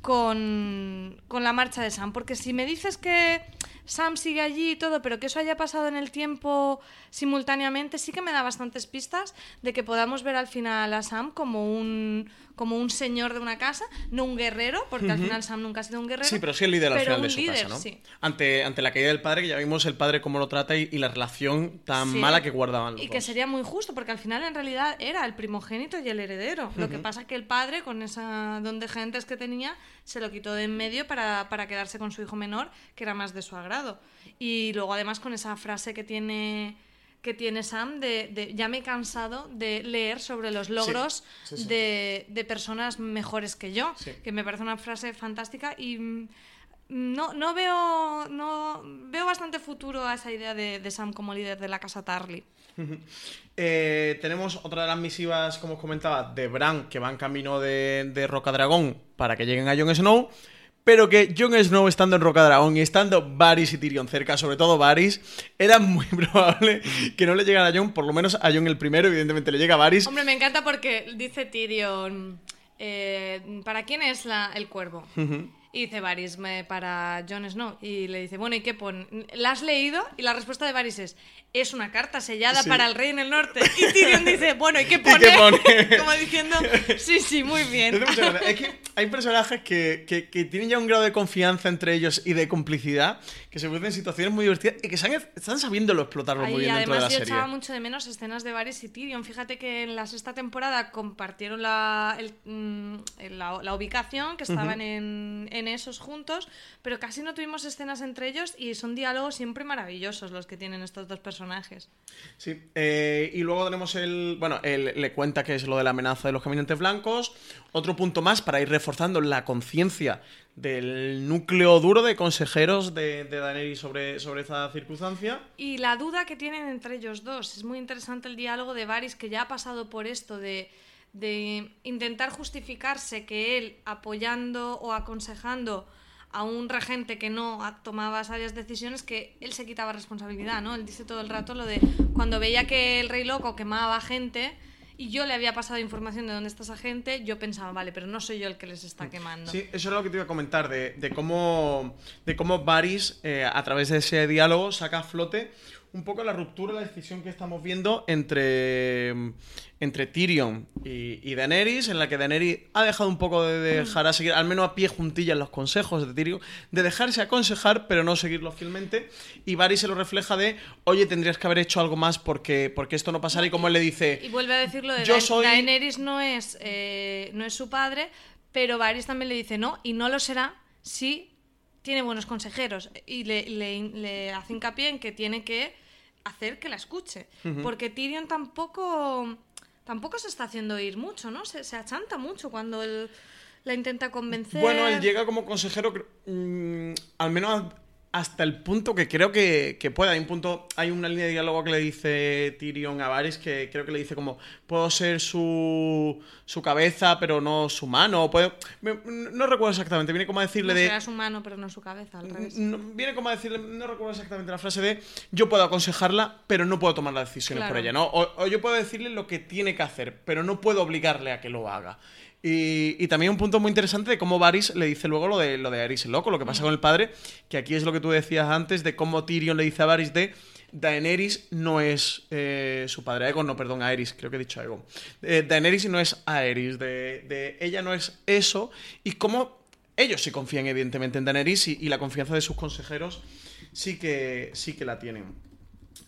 con, con la marcha de Sam, porque si me dices que Sam sigue allí y todo, pero que eso haya pasado en el tiempo simultáneamente, sí que me da bastantes pistas de que podamos ver al final a Sam como un, como un señor de una casa, no un guerrero, porque al final Sam nunca ha sido un guerrero. Sí, pero sí el líder al final de su líder, casa, ¿no? sí. Ante, ante la caída del padre, que ya vimos el padre cómo lo trata y, y la relación tan Sí. mala que guardaban los Y que sería muy justo, porque al final en realidad era el primogénito y el heredero. Lo que pasa que el padre, con esa don de gentes que tenía, se lo quitó de en medio para, para quedarse con su hijo menor, que era más de su agrado. Y luego además con esa frase que tiene que tiene Sam de, de, ya me he cansado de leer sobre los logros sí, sí. De, de personas mejores que yo, que me parece una frase fantástica y mm, no, no veo. No, veo bastante futuro a esa idea de, de Sam como líder de la casa Tarly. Eh, tenemos otra de las misivas, como os comentaba, de Bran, que va en camino de, de Rocadragón para que lleguen a Jon Snow. Pero que Jon Snow estando en Rocadragón y estando Varys y Tyrion cerca, sobre todo Varys, era muy probable que no le llegara a Jon, por lo menos a Jon el primero, evidentemente le llega a Varys. Hombre, me encanta porque dice Tyrion. eh, ¿Para quién es la, el cuervo? Y dice Varys, "Me- para Jon Snow. Y le dice, bueno, ¿y qué pone? ¿La has leído? Y la respuesta de Varys es, es una carta sellada Sí. para el rey en el norte. Y Tyrion dice, bueno, ¿y qué pone? qué pone? Como diciendo, sí, sí, muy bien. Es que hay personajes que, que- que tienen ya un grado de confianza entre ellos y de complicidad que se producen situaciones muy divertidas y que saben- están sabiéndolo explotarlo Ahí, muy bien dentro de la además, yo serie. echaba mucho de menos escenas de Varys y Tyrion. Fíjate que en la sexta temporada compartieron la, el- mm, la, la ubicación, que estaban en, en esos juntos, pero casi no tuvimos escenas entre ellos y son diálogos siempre maravillosos los que tienen estos dos personajes. Sí, eh, y luego tenemos el. Bueno, él le cuenta que es lo de la amenaza de los caminantes blancos. Otro punto más para ir reforzando la conciencia del núcleo duro de consejeros de, de Daenerys sobre, sobre esta circunstancia. Y la duda que tienen entre ellos dos. Es muy interesante el diálogo de Varys que ya ha pasado por esto de, de intentar justificarse que él apoyando o aconsejando a un regente que no tomaba sabias decisiones, que él se quitaba responsabilidad, ¿no? Él dice todo el rato lo de cuando veía que el rey loco quemaba gente y yo le había pasado información de dónde está esa gente, yo pensaba, vale, pero no soy yo el que les está quemando. Sí, eso es lo que te iba a comentar, de, de cómo, de cómo Varys, eh, a través de ese diálogo, saca a flote un poco la ruptura, la decisión que estamos viendo entre, entre Tyrion y, y Daenerys, en la que Daenerys ha dejado un poco de dejar a seguir, al menos a pie juntillas, los consejos de Tyrion, de dejarse aconsejar, pero no seguirlos fielmente. Y Varys se lo refleja de, oye, tendrías que haber hecho algo más porque, porque esto no pasara. Y como él le dice, Y vuelve a decirlo de Yo soy- Daenerys no es, eh, no es su padre, pero Varys también le dice no, y no lo será si tiene buenos consejeros. Y le, le- le hace hincapié en que tiene que hacer que la escuche. Porque Tyrion tampoco, tampoco se está haciendo oír mucho, ¿no? Se, se achanta mucho cuando él la intenta convencer. Bueno, él llega como consejero, mm, al menos hasta el punto que creo que, que puede. Hay un punto, hay una línea de diálogo que le dice Tyrion a Varys que creo que le dice como puedo ser su, su cabeza, pero no su mano. Puedo, me- no recuerdo exactamente. Viene como a decirle No de será su mano, pero no su cabeza, al revés. no- viene como a decirle, no recuerdo exactamente la frase de yo puedo aconsejarla, pero no puedo tomar las decisiones por Claro. ella, ¿no? O, o yo puedo decirle lo que tiene que hacer, pero no puedo obligarle a que lo haga. Y, y también un punto muy interesante de cómo Varys le dice luego lo de lo de Aerys el loco, lo que pasa con el padre, que aquí es lo que tú decías antes de cómo Tyrion le dice a Varys de Daenerys no es eh, su padre, Aegon, no, perdón, Aerys, creo que he dicho Aegon. Eh, Daenerys no es Aerys, de, de ella no es eso, y cómo ellos sí confían evidentemente en Daenerys y, y la confianza de sus consejeros sí que, sí que la tienen.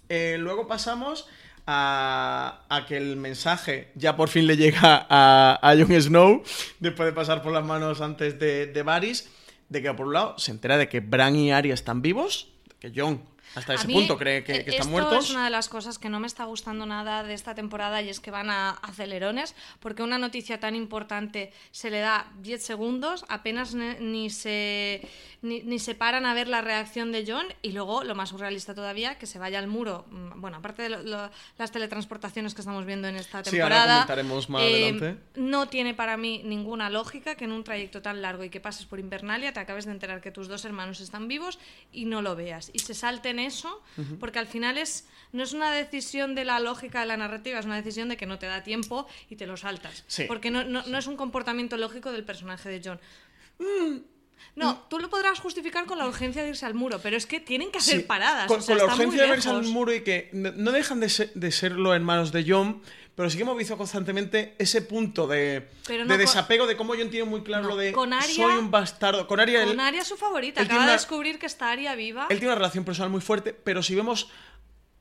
Eh, luego pasamos a, a que el mensaje ya por fin le llega a, a Jon Snow, después de pasar por las manos antes de, de Varys, de que por un lado se entera de que Bran y Arya están vivos, que Jon hasta ese mí, punto cree que, que están esto muertos. es una de las cosas que no me está gustando nada de esta temporada y es que van a acelerones porque una noticia tan importante se le da 10 segundos, apenas ni se, ni, ni se paran a ver la reacción de John y luego, lo más surrealista todavía, que se vaya al muro. Mm, Bueno, aparte de lo- lo- las teletransportaciones que estamos viendo en esta Sí, ahora temporada, comentaremos más eh, adelante. no tiene para mí ninguna lógica que en un trayecto tan largo y que pases por Invernalia te acabes de enterar que tus dos hermanos están vivos y no lo veas. Y se salten eso, porque al final es, no es una decisión de la lógica de la narrativa, es una decisión de que no te da tiempo y te lo saltas. Sí. Porque no, no- no es un comportamiento lógico del personaje de John. Mm. No, tú lo podrás justificar con la urgencia de irse al muro, pero es que tienen que hacer Sí, paradas. Con, o sea, con la urgencia de verse al muro y que no, dejan de ser, de ser los hermanos de John, pero sí que hemos visto constantemente ese punto de, no de desapego, de cómo John tiene muy claro No, lo de con Arya- soy un bastardo. Con Arya, él- Con Arya es su favorita, acaba de descubrir que está Arya viva. él tiene una relación personal muy fuerte, pero si vemos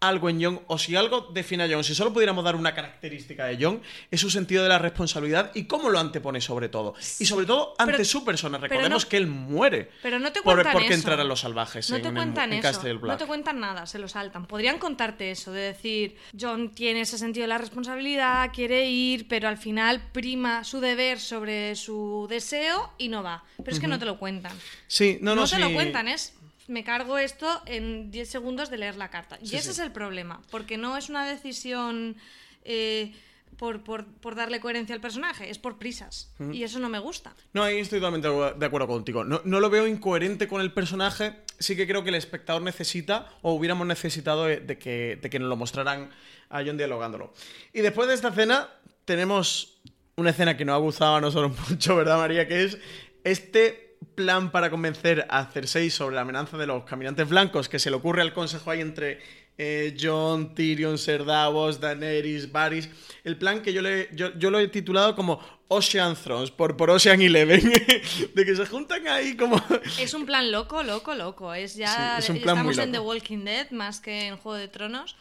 algo en Jon, o si algo define a Jon, si solo pudiéramos dar una característica de Jon, es su sentido de la responsabilidad y cómo lo antepone sobre todo. Y sobre todo ante Pero- su persona. Recordemos no- que él muere. Pero no te por, porque eso. entraran los salvajes No en, te en- cuentan en eso. No te cuentan nada, se lo saltan. Podrían contarte eso, de decir, John tiene ese sentido de la responsabilidad, quiere ir, pero al final prima su deber sobre su deseo y no va. Pero es que no te lo cuentan. Sí, no, no, No, te lo cuentan, es me cargo esto en 10 segundos de leer la carta. Y ese sí. es el problema, porque no es una decisión eh, por, por- por darle coherencia al personaje, es por prisas. Y eso no me gusta. No, ahí estoy totalmente de acuerdo contigo. No, no lo veo incoherente con el personaje. Sí que creo que el espectador necesita, o hubiéramos necesitado, de, de que, de que nos lo mostraran a John dialogándolo. Y después de esta escena, tenemos una escena que nos ha gustado a nosotros mucho, ¿verdad, María? Que es este plan para convencer a Cersei sobre la amenaza de los caminantes blancos que se le ocurre al consejo ahí entre eh, John, Tyrion, Ser Davos, Daenerys, Varys. El plan que yo, le, yo, yo lo he titulado como Ocean Thrones, por, por Ocean Eleven. de que se juntan ahí como... Es un plan loco, loco, loco. Es ya Sí, es estamos en The. Walking Dead más que en Juego de Tronos.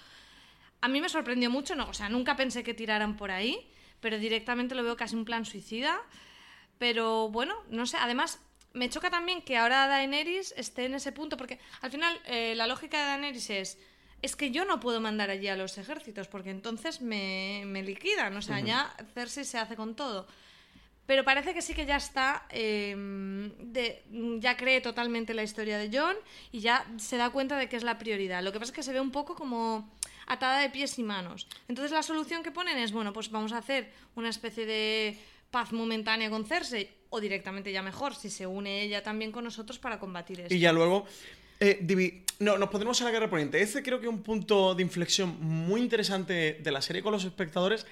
A mí me sorprendió mucho, no, o sea, nunca pensé que tiraran por ahí, pero directamente lo veo casi un plan suicida. Pero bueno, no sé, además me choca también que ahora Daenerys esté en ese punto, porque al final eh, la lógica de Daenerys es, es que yo no puedo mandar allí a los ejércitos, porque entonces me, me liquidan, o sea, ya Cersei se hace con todo. Pero parece que sí que ya está, eh, de- ya cree totalmente la historia de John y ya se da cuenta de que es la prioridad. Lo que pasa es que se ve un poco como atada de pies y manos. Entonces la solución que ponen es, bueno, pues vamos a hacer una especie de paz momentánea con Cersei o directamente ya mejor, si se une ella también con nosotros para combatir esto. Y ya luego. eh, divi- no, nos pondremos en la guerra poniente. Este creo que es un punto de inflexión muy interesante de la serie con los espectadores,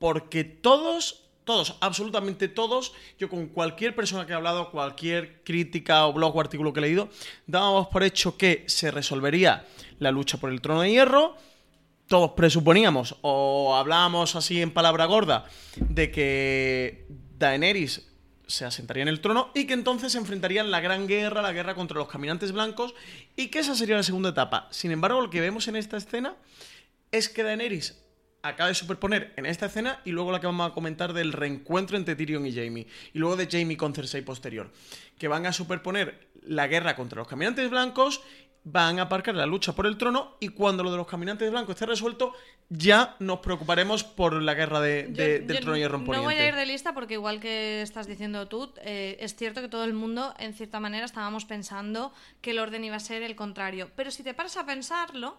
porque todos, todos, absolutamente todos, yo con cualquier persona que he hablado, cualquier crítica o blog o artículo que he leído, dábamos por hecho que se resolvería la lucha por el trono de hierro. Todos presuponíamos o hablábamos así en palabra gorda de que Daenerys se asentaría en el trono y que entonces se enfrentarían la gran guerra, la guerra contra los caminantes blancos y que esa sería la segunda etapa. Sin embargo, lo que vemos en esta escena es que Daenerys acaba de superponer en esta escena y luego la que vamos a comentar del reencuentro entre Tyrion y Jaime y luego de Jaime con Cersei posterior, que van a superponer la guerra contra los caminantes blancos van a aparcar la lucha por el trono y cuando lo de los caminantes blancos esté resuelto ya nos preocuparemos por la guerra de, Yo- de- yo del trono hierro en No voy a ir de lista porque igual que estás diciendo tú, eh, es cierto que todo el mundo, en cierta manera, estábamos pensando que el orden iba a ser el contrario. Pero si te paras a pensarlo,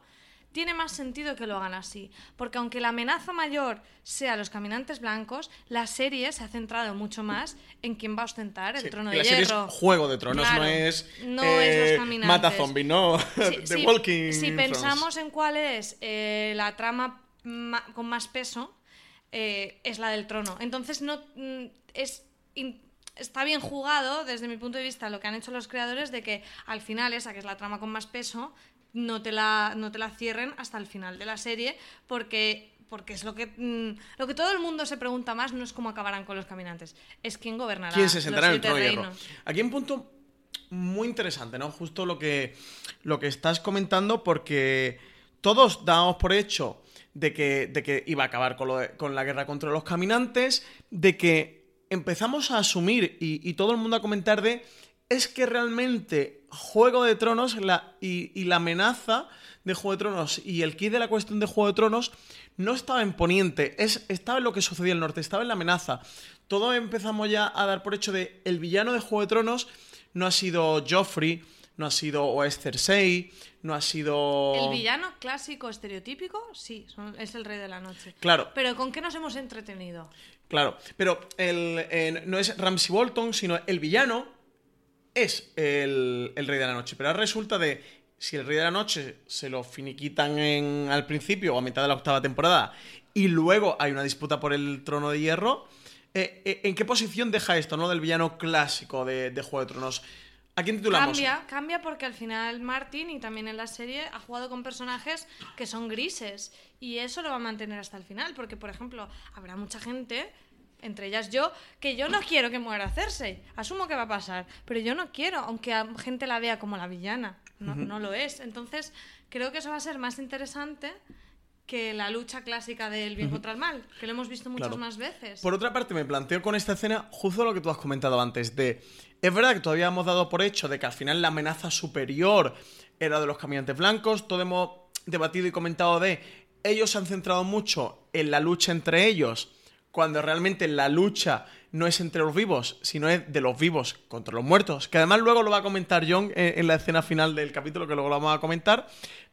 tiene más sentido que lo hagan así. Porque aunque la amenaza mayor sea los caminantes blancos, la serie se ha centrado mucho más en quién va a ostentar el Sí, trono de la serie es hierro. Juego de Tronos, Claro, no es, no eh, es los caminantes. mata zombies, no The Walking si pensamos en cuál es eh, la trama ma- con más peso, eh, es la del trono. Entonces no mm, es está bien jugado desde mi punto de vista lo que han hecho los creadores de que al final esa que es la trama con más peso no te la no te la cierren hasta el final de la serie porque porque es lo que mm, lo que todo el mundo se pregunta más no es cómo acabarán con los caminantes es quién gobernará ¿Quién se los sentará en el trono hierro? Aquí un punto muy interesante, ¿no? Justo lo que, lo que estás comentando, porque todos dábamos por hecho de que, de que iba a acabar con, lo de- con la guerra contra los caminantes, de que empezamos a asumir y, y todo el mundo a comentar de es que realmente Juego de Tronos la, y, y la amenaza de Juego de Tronos y el kit de la cuestión de Juego de Tronos no estaba en Poniente, es, estaba en lo que sucedía en el norte, estaba en la amenaza. Todo empezamos ya a dar por hecho de el villano de Juego de Tronos no ha sido Joffrey, no ha sido o es Cersei, no ha sido... El villano clásico estereotípico, sí, son- es el rey de la noche. Claro. Pero ¿con qué nos hemos entretenido? Claro, pero el, eh, no es Ramsay Bolton, sino el villano es el, Rey de la Noche. Pero ahora resulta de si el Rey de la Noche se lo finiquitan en, al principio o a mitad de la octava temporada y luego hay una disputa por el trono de hierro, eh, eh, ¿en qué posición deja esto, no? Del villano clásico de, de Juego de Tronos. ¿A quién titulamos? Cambia, cambia porque al final Martin y también en la serie ha jugado con personajes que son grises y eso lo va a mantener hasta el final porque por ejemplo habrá mucha gente entre ellas yo que yo no quiero que muera Cersei asumo que va a pasar pero yo no quiero aunque a gente la vea como la villana no, no lo es. Entonces, creo que eso va a ser más interesante que la lucha clásica del bien contra el mal, que lo hemos visto muchas Claro. más veces. Por otra parte, me planteo con esta escena justo lo que tú has comentado antes, de... Es verdad que todavía hemos dado por hecho de que al final la amenaza superior era de los caminantes blancos, todo hemos debatido y comentado de... Ellos se han centrado mucho en la lucha entre ellos, cuando realmente la lucha no es entre los vivos, sino es de los vivos contra los muertos, que además luego lo va a comentar John en, en la escena final del capítulo, que luego lo vamos a comentar,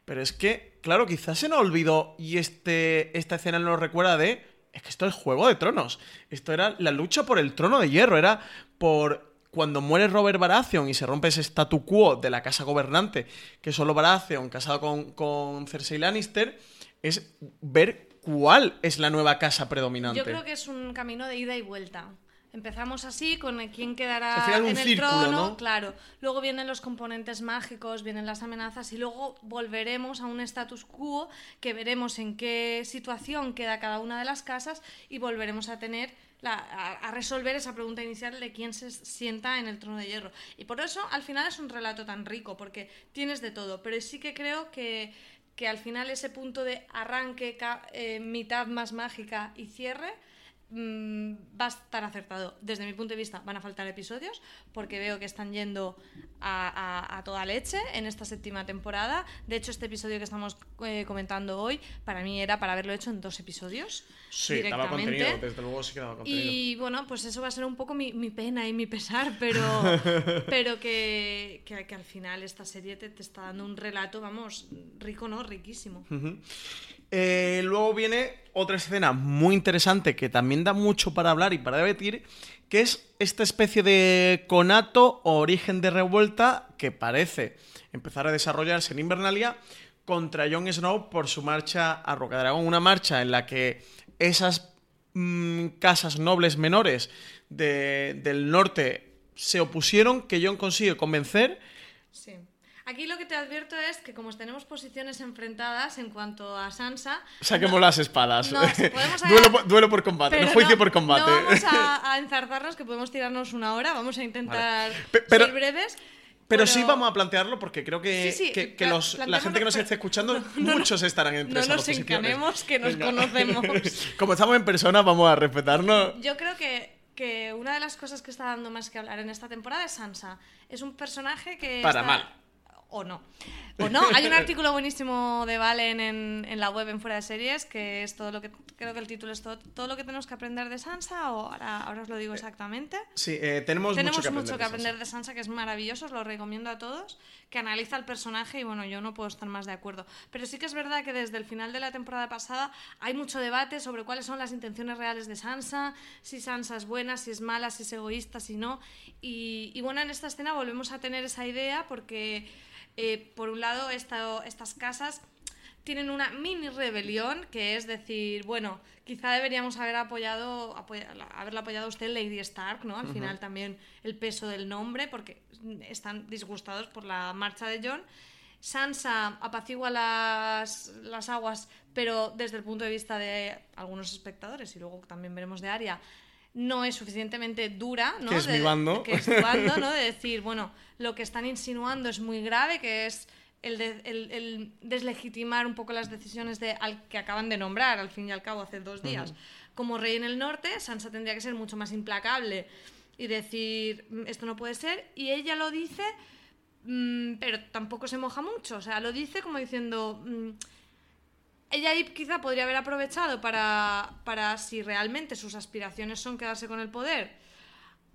pero es que, claro, quizás se nos olvidó y este, esta escena nos recuerda de es que esto es Juego de Tronos. Esto era la lucha por el trono de hierro. Era por cuando muere Robert Baratheon y se rompe ese statu quo de la casa gobernante, que solo Baratheon, casado con, con Cersei Lannister, es ver cuál es la nueva casa predominante. Yo creo que es un camino de ida y vuelta. Empezamos así con el quién quedará Al final un en el círculo, trono, ¿no? claro. Luego vienen los componentes mágicos, vienen las amenazas y luego volveremos a un status quo que veremos en qué situación queda cada una de las casas y volveremos a tener la- a, a resolver esa pregunta inicial de quién se sienta en el trono de hierro. Y por eso al final es un relato tan rico porque tienes de todo, pero sí que creo que que al final ese punto de arranque, eh, mitad más mágica y cierre mm, va a estar acertado. Desde mi punto de vista van a faltar episodios porque veo que están yendo a, a- a toda leche en esta séptima temporada. De hecho, este episodio que estamos eh, comentando hoy para mí era para haberlo hecho en dos episodios. Sí, daba contenido, desde luego sí que daba contenido. Y bueno, pues eso va a ser un poco mi, mi pena y mi pesar, pero, pero que, que, que al final esta serie te, te está dando un relato, vamos, rico, ¿no? Riquísimo. Eh, luego viene otra escena muy interesante que también da mucho para hablar y para debatir, que es esta especie de conato o origen de revuelta que parece empezar a desarrollarse en Invernalia contra Jon Snow por su marcha a Rocadragón. Una marcha en la que esas mm, casas nobles menores de- del norte se opusieron, que Jon consigue convencer. Aquí lo que te advierto es que como tenemos posiciones enfrentadas en cuanto a Sansa... Saquemos no- las espadas. No, podemos duelo, por, duelo por combate, pero no juicio no- por combate. No vamos a, a enzarzarnos, que podemos tirarnos una hora, vamos a intentar Pe- pero- ser breves. Pero sí vamos a plantearlo porque creo que, Sí, sí, que- que los- la gente que nos esté escuchando, no, no, muchos estarán entre no nos encanemos, que nos Venga. conocemos. Como estamos en persona, vamos a respetarnos. Yo creo que, que una de las cosas que está dando más que hablar en esta temporada es Sansa. Es un personaje que. Para está- mal. O no. O no. Hay un artículo buenísimo de Valen en, en la web en Fuera de Series que es todo lo que. Creo que el título es todo, todo lo que tenemos que aprender de Sansa, o ahora, ahora os lo digo exactamente. Sí, eh, tenemos, Tenemos mucho que mucho aprender. que de aprender Sansa. de Sansa, que es maravilloso, os lo recomiendo a todos, que analiza el personaje y bueno, yo no puedo estar más de acuerdo. Pero sí que es verdad que desde el final de la temporada pasada hay mucho debate sobre cuáles son las intenciones reales de Sansa, si Sansa es buena, si es mala, si es egoísta, si no. Y, y bueno, en esta escena volvemos a tener esa idea porque, eh, por un lado, esta- estas casas tienen una mini rebelión, que es decir, bueno, quizá deberíamos haber apoyado, apoya- haberla apoyado a usted Lady Stark, ¿no? Al final también el peso del nombre, porque están disgustados por la marcha de John. Sansa apacigua las, las aguas, pero desde el punto de vista de algunos espectadores, y luego también veremos de Aria, no es suficientemente dura, ¿no? Que es De- mi bando. que es tu bando, ¿no? De decir, bueno, lo que están insinuando es muy grave, que es el, de- el- el deslegitimar un poco las decisiones de al que acaban de nombrar, al fin y al cabo, hace dos días. Como rey en el norte, Sansa tendría que ser mucho más implacable y decir, "Mm, esto no puede ser, y ella lo dice, mm, pero tampoco se moja mucho, o sea, lo dice como diciendo... ella ahí quizá podría haber aprovechado para, para, si realmente sus aspiraciones son quedarse con el poder,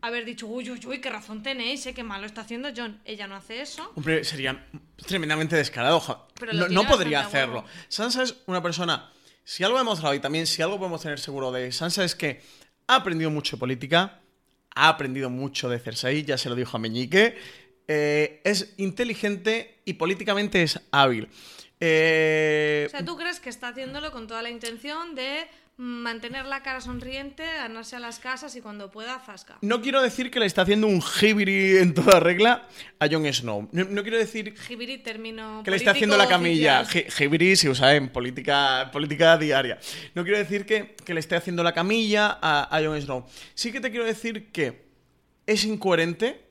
haber dicho, uy, uy, uy, qué razón tenéis, ¿eh? qué malo está haciendo John. Ella no hace eso. Hombre, sería tremendamente descarado. ja- Pero lo No, podría hacerlo. huevo. Sansa es una persona. Si algo hemos hablado y también si algo podemos tener seguro de Sansa es que ha aprendido mucho de política, ha aprendido mucho de Cersei, ya se lo dijo a Meñique. eh, es inteligente y políticamente es hábil. Eh, O sea, ¿tú crees que está haciéndolo con toda la intención de mantener la cara sonriente, ganarse a las casas y cuando pueda, zasca? no quiero decir que le está haciendo un jibiri en toda regla a Jon Snow. No, no quiero decir Jibiri, término que le está haciendo la camilla. Jibiri se usa en política, política diaria. No quiero decir que, que le esté haciendo la camilla a, a Jon Snow. Sí que te quiero decir que es incoherente.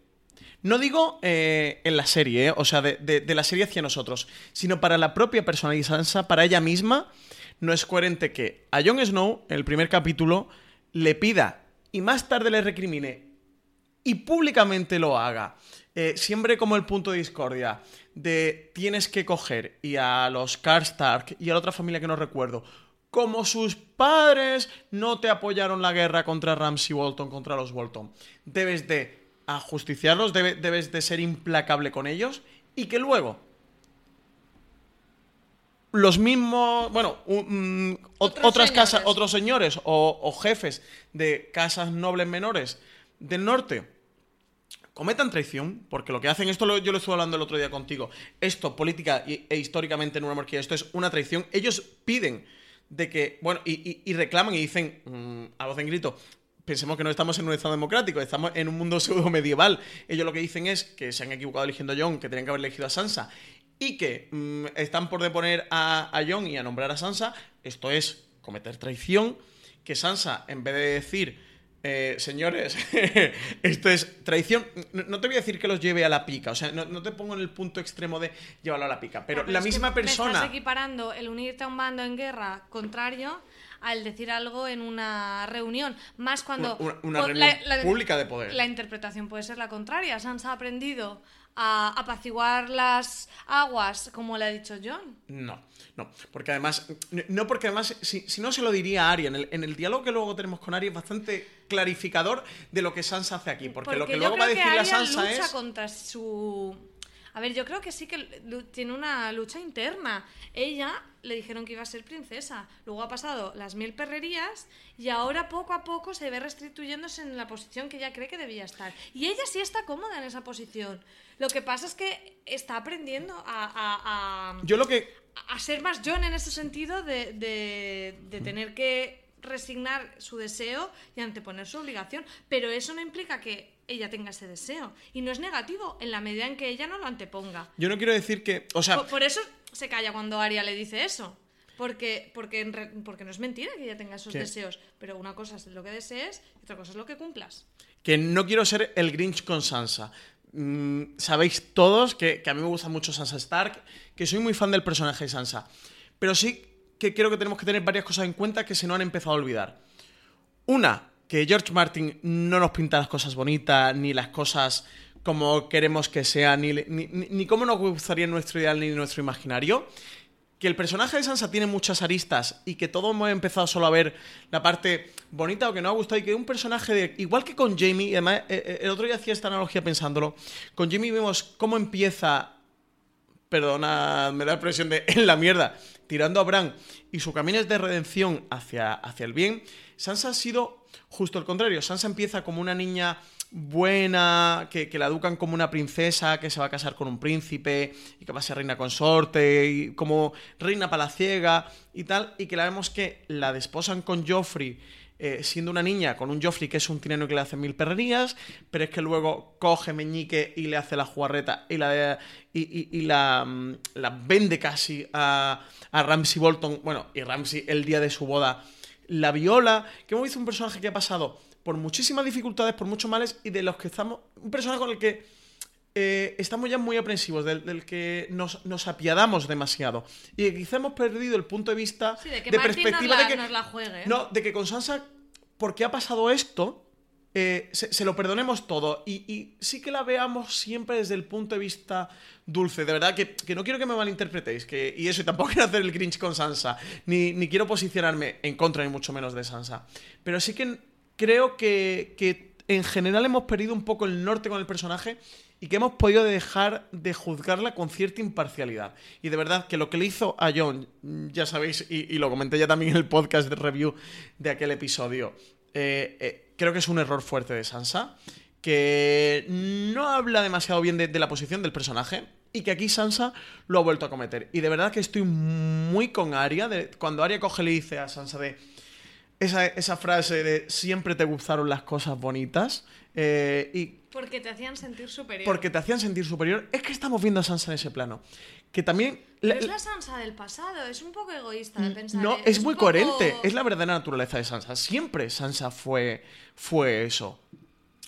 No digo eh, en la serie, eh, o sea, de, de- de la serie hacia nosotros, sino para la propia persona y Sansa, para ella misma, no es coherente que a Jon Snow, en el primer capítulo, le pida y más tarde le recrimine y públicamente lo haga, eh, siempre como el punto de discordia de tienes que coger y a los Karstark y a la otra familia que no recuerdo, como sus padres no te apoyaron la guerra contra Ramsay Bolton, contra los Bolton, debes de ajusticiarlos, debe- debes de ser implacable con ellos y que luego los mismos, bueno, mm, Otros otras casas, otros señores o, o jefes de casas nobles menores del norte cometan traición, porque lo que hacen, esto lo- yo lo estuve hablando el otro día contigo, esto política e históricamente en una monarquía, esto es una traición, ellos piden de que, bueno, y, y- y reclaman y dicen mm, a voz en grito, pensemos que no estamos en un estado democrático, estamos en un mundo pseudo medieval. Ellos lo que dicen es que se han equivocado eligiendo a Jon, que tenían que haber elegido a Sansa, y que mm, están por deponer a, a Jon y a nombrar a Sansa. Esto es cometer traición, que Sansa, en vez de decir, eh, señores, esto es traición, no, no te voy a decir que los lleve a la pica, o sea, no, no te pongo en el punto extremo de llevarlo a la pica, pero, la misma Me persona... estás equiparando el unirte a un bando en guerra contrario al decir algo en una reunión. Más cuando. Una- reunión pública de poder. La interpretación puede ser la contraria. Sansa ha aprendido a apaciguar las aguas, como le ha dicho John. No, no, porque además, no porque además, si, si no se lo diría a Arya, en el, en el diálogo que luego tenemos con Arya es bastante clarificador de lo que Sansa hace aquí, porque, lo que luego va a decir la Arya Sansa lucha es... contra su... A ver, yo creo que sí que tiene una lucha interna. Ella le dijeron que iba a ser princesa. Luego ha pasado las mil perrerías y ahora poco a poco se ve restituyéndose en la posición que ella cree que debía estar. Y ella sí está cómoda en esa posición. Lo que pasa es que está aprendiendo a, a- a- Yo lo que... a ser más John en ese sentido de, de- de tener que resignar su deseo y anteponer su obligación. Pero eso no implica que ella tenga ese deseo. Y no es negativo en la medida en que ella no lo anteponga. Yo no quiero decir que... O sea, Por, por eso se calla cuando Aria le dice eso. Porque, porque, re- porque no es mentira que ella tenga esos ¿Qué? deseos. Pero una cosa es lo que desees y otra cosa es lo que cumplas. que no quiero ser el Grinch con Sansa. Mm, sabéis todos que, que a mí me gusta mucho Sansa Stark, que soy muy fan del personaje de Sansa. Pero sí que creo que tenemos que tener varias cosas en cuenta que se nos han empezado a olvidar. Una, que George Martin no nos pinta las cosas bonitas, ni las cosas como queremos que sean, ni, ni, ni- cómo nos gustaría nuestro ideal, ni nuestro imaginario. Que el personaje de Sansa tiene muchas aristas y que todos hemos empezado solo a ver la parte bonita o que nos ha gustado y que un personaje de... Igual que con Jamie, además eh, eh, el otro día hacía esta analogía pensándolo, con Jamie vimos cómo empieza perdona, me da la impresión de en la mierda, tirando a Bran y su camino es de redención hacia, hacia el bien, Sansa ha sido justo el contrario. Sansa empieza como una niña buena, que, la educan como una princesa, que se va a casar con un príncipe y que va a ser reina consorte y como reina palaciega y tal, y que la vemos que la desposan con Joffrey eh, siendo una niña con un Joffrey que es un tirano que le hace mil perrerías, pero es que luego coge Meñique y le hace la jugarreta y la, y, y- y la, mm, la vende casi a, a Ramsay Bolton. Bueno, y Ramsay el día de su boda la viola. Que hemos visto un personaje que ha pasado por muchísimas dificultades, por muchos males y de los que estamos. Un personaje con el que eh, estamos ya muy aprensivos, del, del que nos, nos apiadamos demasiado. Y quizá hemos perdido el punto de vista Sí, de que de Martin perspectiva la- de que. nos la juegue. No, de que con Sansa, porque ha pasado esto, eh, se, lo perdonemos todo. Y, sí que la veamos siempre desde el punto de vista dulce. De verdad, que, no quiero que me malinterpretéis. Que, y eso, y tampoco quiero hacer el Grinch con Sansa. Ni, ni quiero posicionarme en contra, ni mucho menos de Sansa. Pero sí que creo que, que en general hemos perdido un poco el norte con el personaje y que hemos podido dejar de juzgarla con cierta imparcialidad. Y de verdad que lo que le hizo a John, ya sabéis, y, y lo comenté ya también en el podcast de review de aquel episodio, eh, eh, creo que es un error fuerte de Sansa, que no habla demasiado bien de, la posición del personaje. Y que aquí Sansa lo ha vuelto a cometer. Y de verdad que estoy muy con Arya. De, cuando Arya coge le dice a Sansa de, esa, esa frase de siempre te gustaron las cosas bonitas eh, y Porque te hacían sentir superior. porque te hacían sentir superior, es que estamos viendo a Sansa en ese plano. Que también... la- es la Sansa del pasado, es un poco egoísta de pensar. no, es un muy poco- coherente, es la verdadera naturaleza de Sansa. Siempre Sansa fue, fue eso.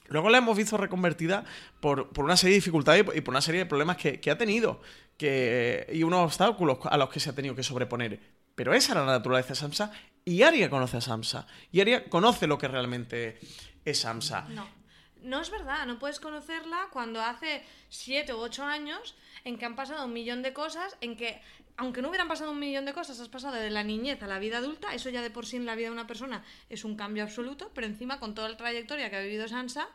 Luego la hemos visto reconvertida por, por una serie de dificultades y por- una serie de problemas que, que ha tenido que, y unos obstáculos a los que se ha tenido que sobreponer. Pero esa era la naturaleza de Samsa y Arya conoce a Samsa. Y Arya conoce lo que realmente es Samsa. No. No es verdad, no puedes conocerla cuando hace siete u ocho años en que han pasado un millón de cosas, en que, aunque no hubieran pasado un millón de cosas, has pasado de la niñez a la vida adulta, eso ya de por sí en la vida de una persona es un cambio absoluto, pero encima con toda la trayectoria que ha vivido Sansa,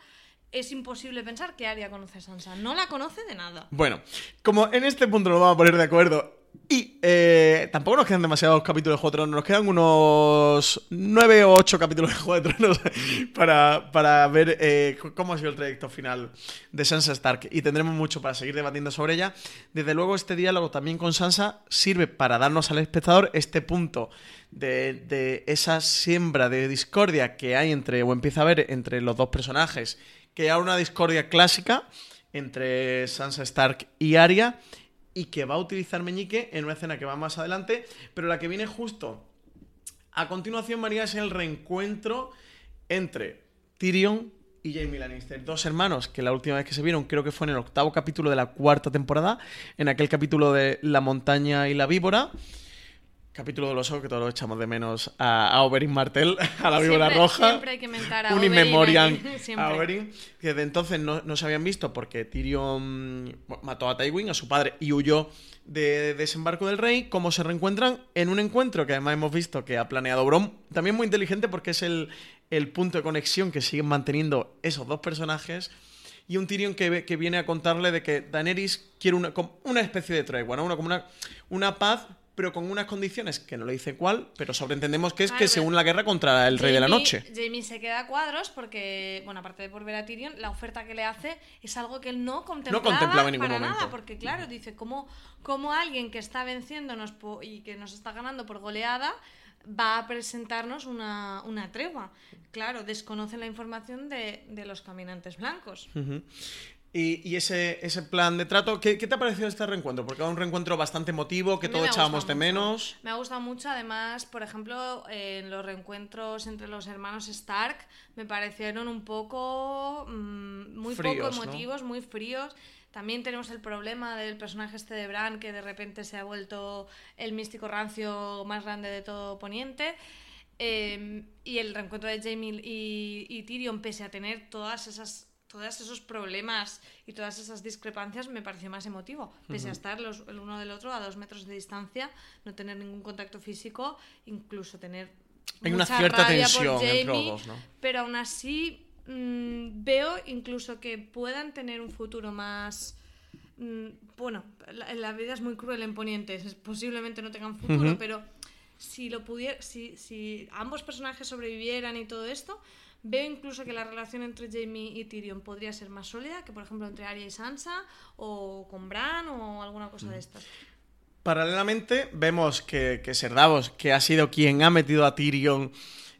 es imposible pensar que Arya conoce a Sansa. No la conoce de nada. Bueno, como en este punto nos vamos a poner de acuerdo y eh, tampoco nos quedan demasiados capítulos de Juego de Tronos, nos quedan unos nueve o ocho capítulos de Juego de Tronos para, para ver eh, cómo ha sido el trayecto final de Sansa Stark y tendremos mucho para seguir debatiendo sobre ella. Desde luego este diálogo también con Sansa sirve para darnos al espectador este punto de, de esa siembra de discordia que hay entre, o empieza a haber entre los dos personajes, que hay una discordia clásica entre Sansa Stark y Arya y que va a utilizar Meñique en una escena que va más adelante, pero la que viene justo a continuación, María, es el reencuentro entre Tyrion y Jaime Lannister, dos hermanos que la última vez que se vieron creo que fue en el octavo capítulo de la cuarta temporada, en aquel capítulo de La montaña y la víbora. Capítulo de los ojos que todos echamos de menos a, a Oberyn Martell, a la víbora Siempre- roja. siempre hay que mentar a Un inmemorial aquí, a. Oberyn, que de entonces no, no se habían visto porque Tyrion mató a Tywin, a su padre, y huyó de desembarco del rey. Cómo se reencuentran en un encuentro que además hemos visto que ha planeado Bron. También muy inteligente porque es el, el punto de conexión que siguen manteniendo esos dos personajes. Y un Tyrion que, que viene a contarle de que Daenerys quiere una, una especie de tregua, ¿no? Una, como una, una paz, pero con unas condiciones que no le dice cuál, pero sobreentendemos que es Claro, que según la guerra contra el rey de la noche. Jamie se queda a cuadros porque, bueno, aparte de por ver a Tyrion, la oferta que le hace es algo que él no contemplaba, contemplaba en ningún para momento. nada, porque claro, dice, ¿cómo, cómo alguien que está venciéndonos y que nos está ganando por goleada va a presentarnos una, una tregua? Claro, desconocen la información de, de los caminantes blancos. Y, y ese, ese plan de trato, ¿qué, qué te ha parecido este reencuentro? Porque era un reencuentro bastante emotivo, que todos echábamos de menos. Me ha gustado mucho, además, por ejemplo, eh, en los reencuentros entre los hermanos Stark me parecieron un poco mm, muy Fríos, poco ¿no? emotivos, muy fríos. También tenemos el problema del personaje este de Bran que de repente se ha vuelto el místico rancio más grande de todo Poniente. Eh, y el reencuentro de Jamie y, y Tyrion, pese a tener todas esas todos esos problemas y todas esas discrepancias, me pareció más emotivo. Pese a estar los, el uno del otro a dos metros de distancia, no tener ningún contacto físico, incluso tener Hay una mucha cierta rabia por tensión entre los dos, ¿no? Pero aún así mm, veo incluso que puedan tener un futuro más... mm, bueno, la, la vida es muy cruel en Poniente, es- posiblemente no tengan futuro, pero si lo pudiera, si, si ambos personajes sobrevivieran y todo esto, veo incluso que la relación entre Jamie y Tyrion podría ser más sólida que, por ejemplo, entre Arya y Sansa, o con Bran, o alguna cosa de estas. Paralelamente, vemos que, que Ser Davos, que ha sido quien ha metido a Tyrion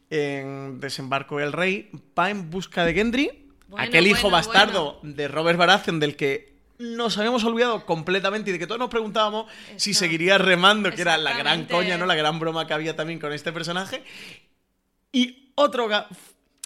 en Desembarco del Rey, va en busca de Gendry, Bueno, aquel hijo bueno, bastardo de Robert Baratheon, del que nos habíamos olvidado completamente y de que todos nos preguntábamos si seguiría remando, que era la gran coña, ¿no? La gran broma que había también con este personaje. Y otro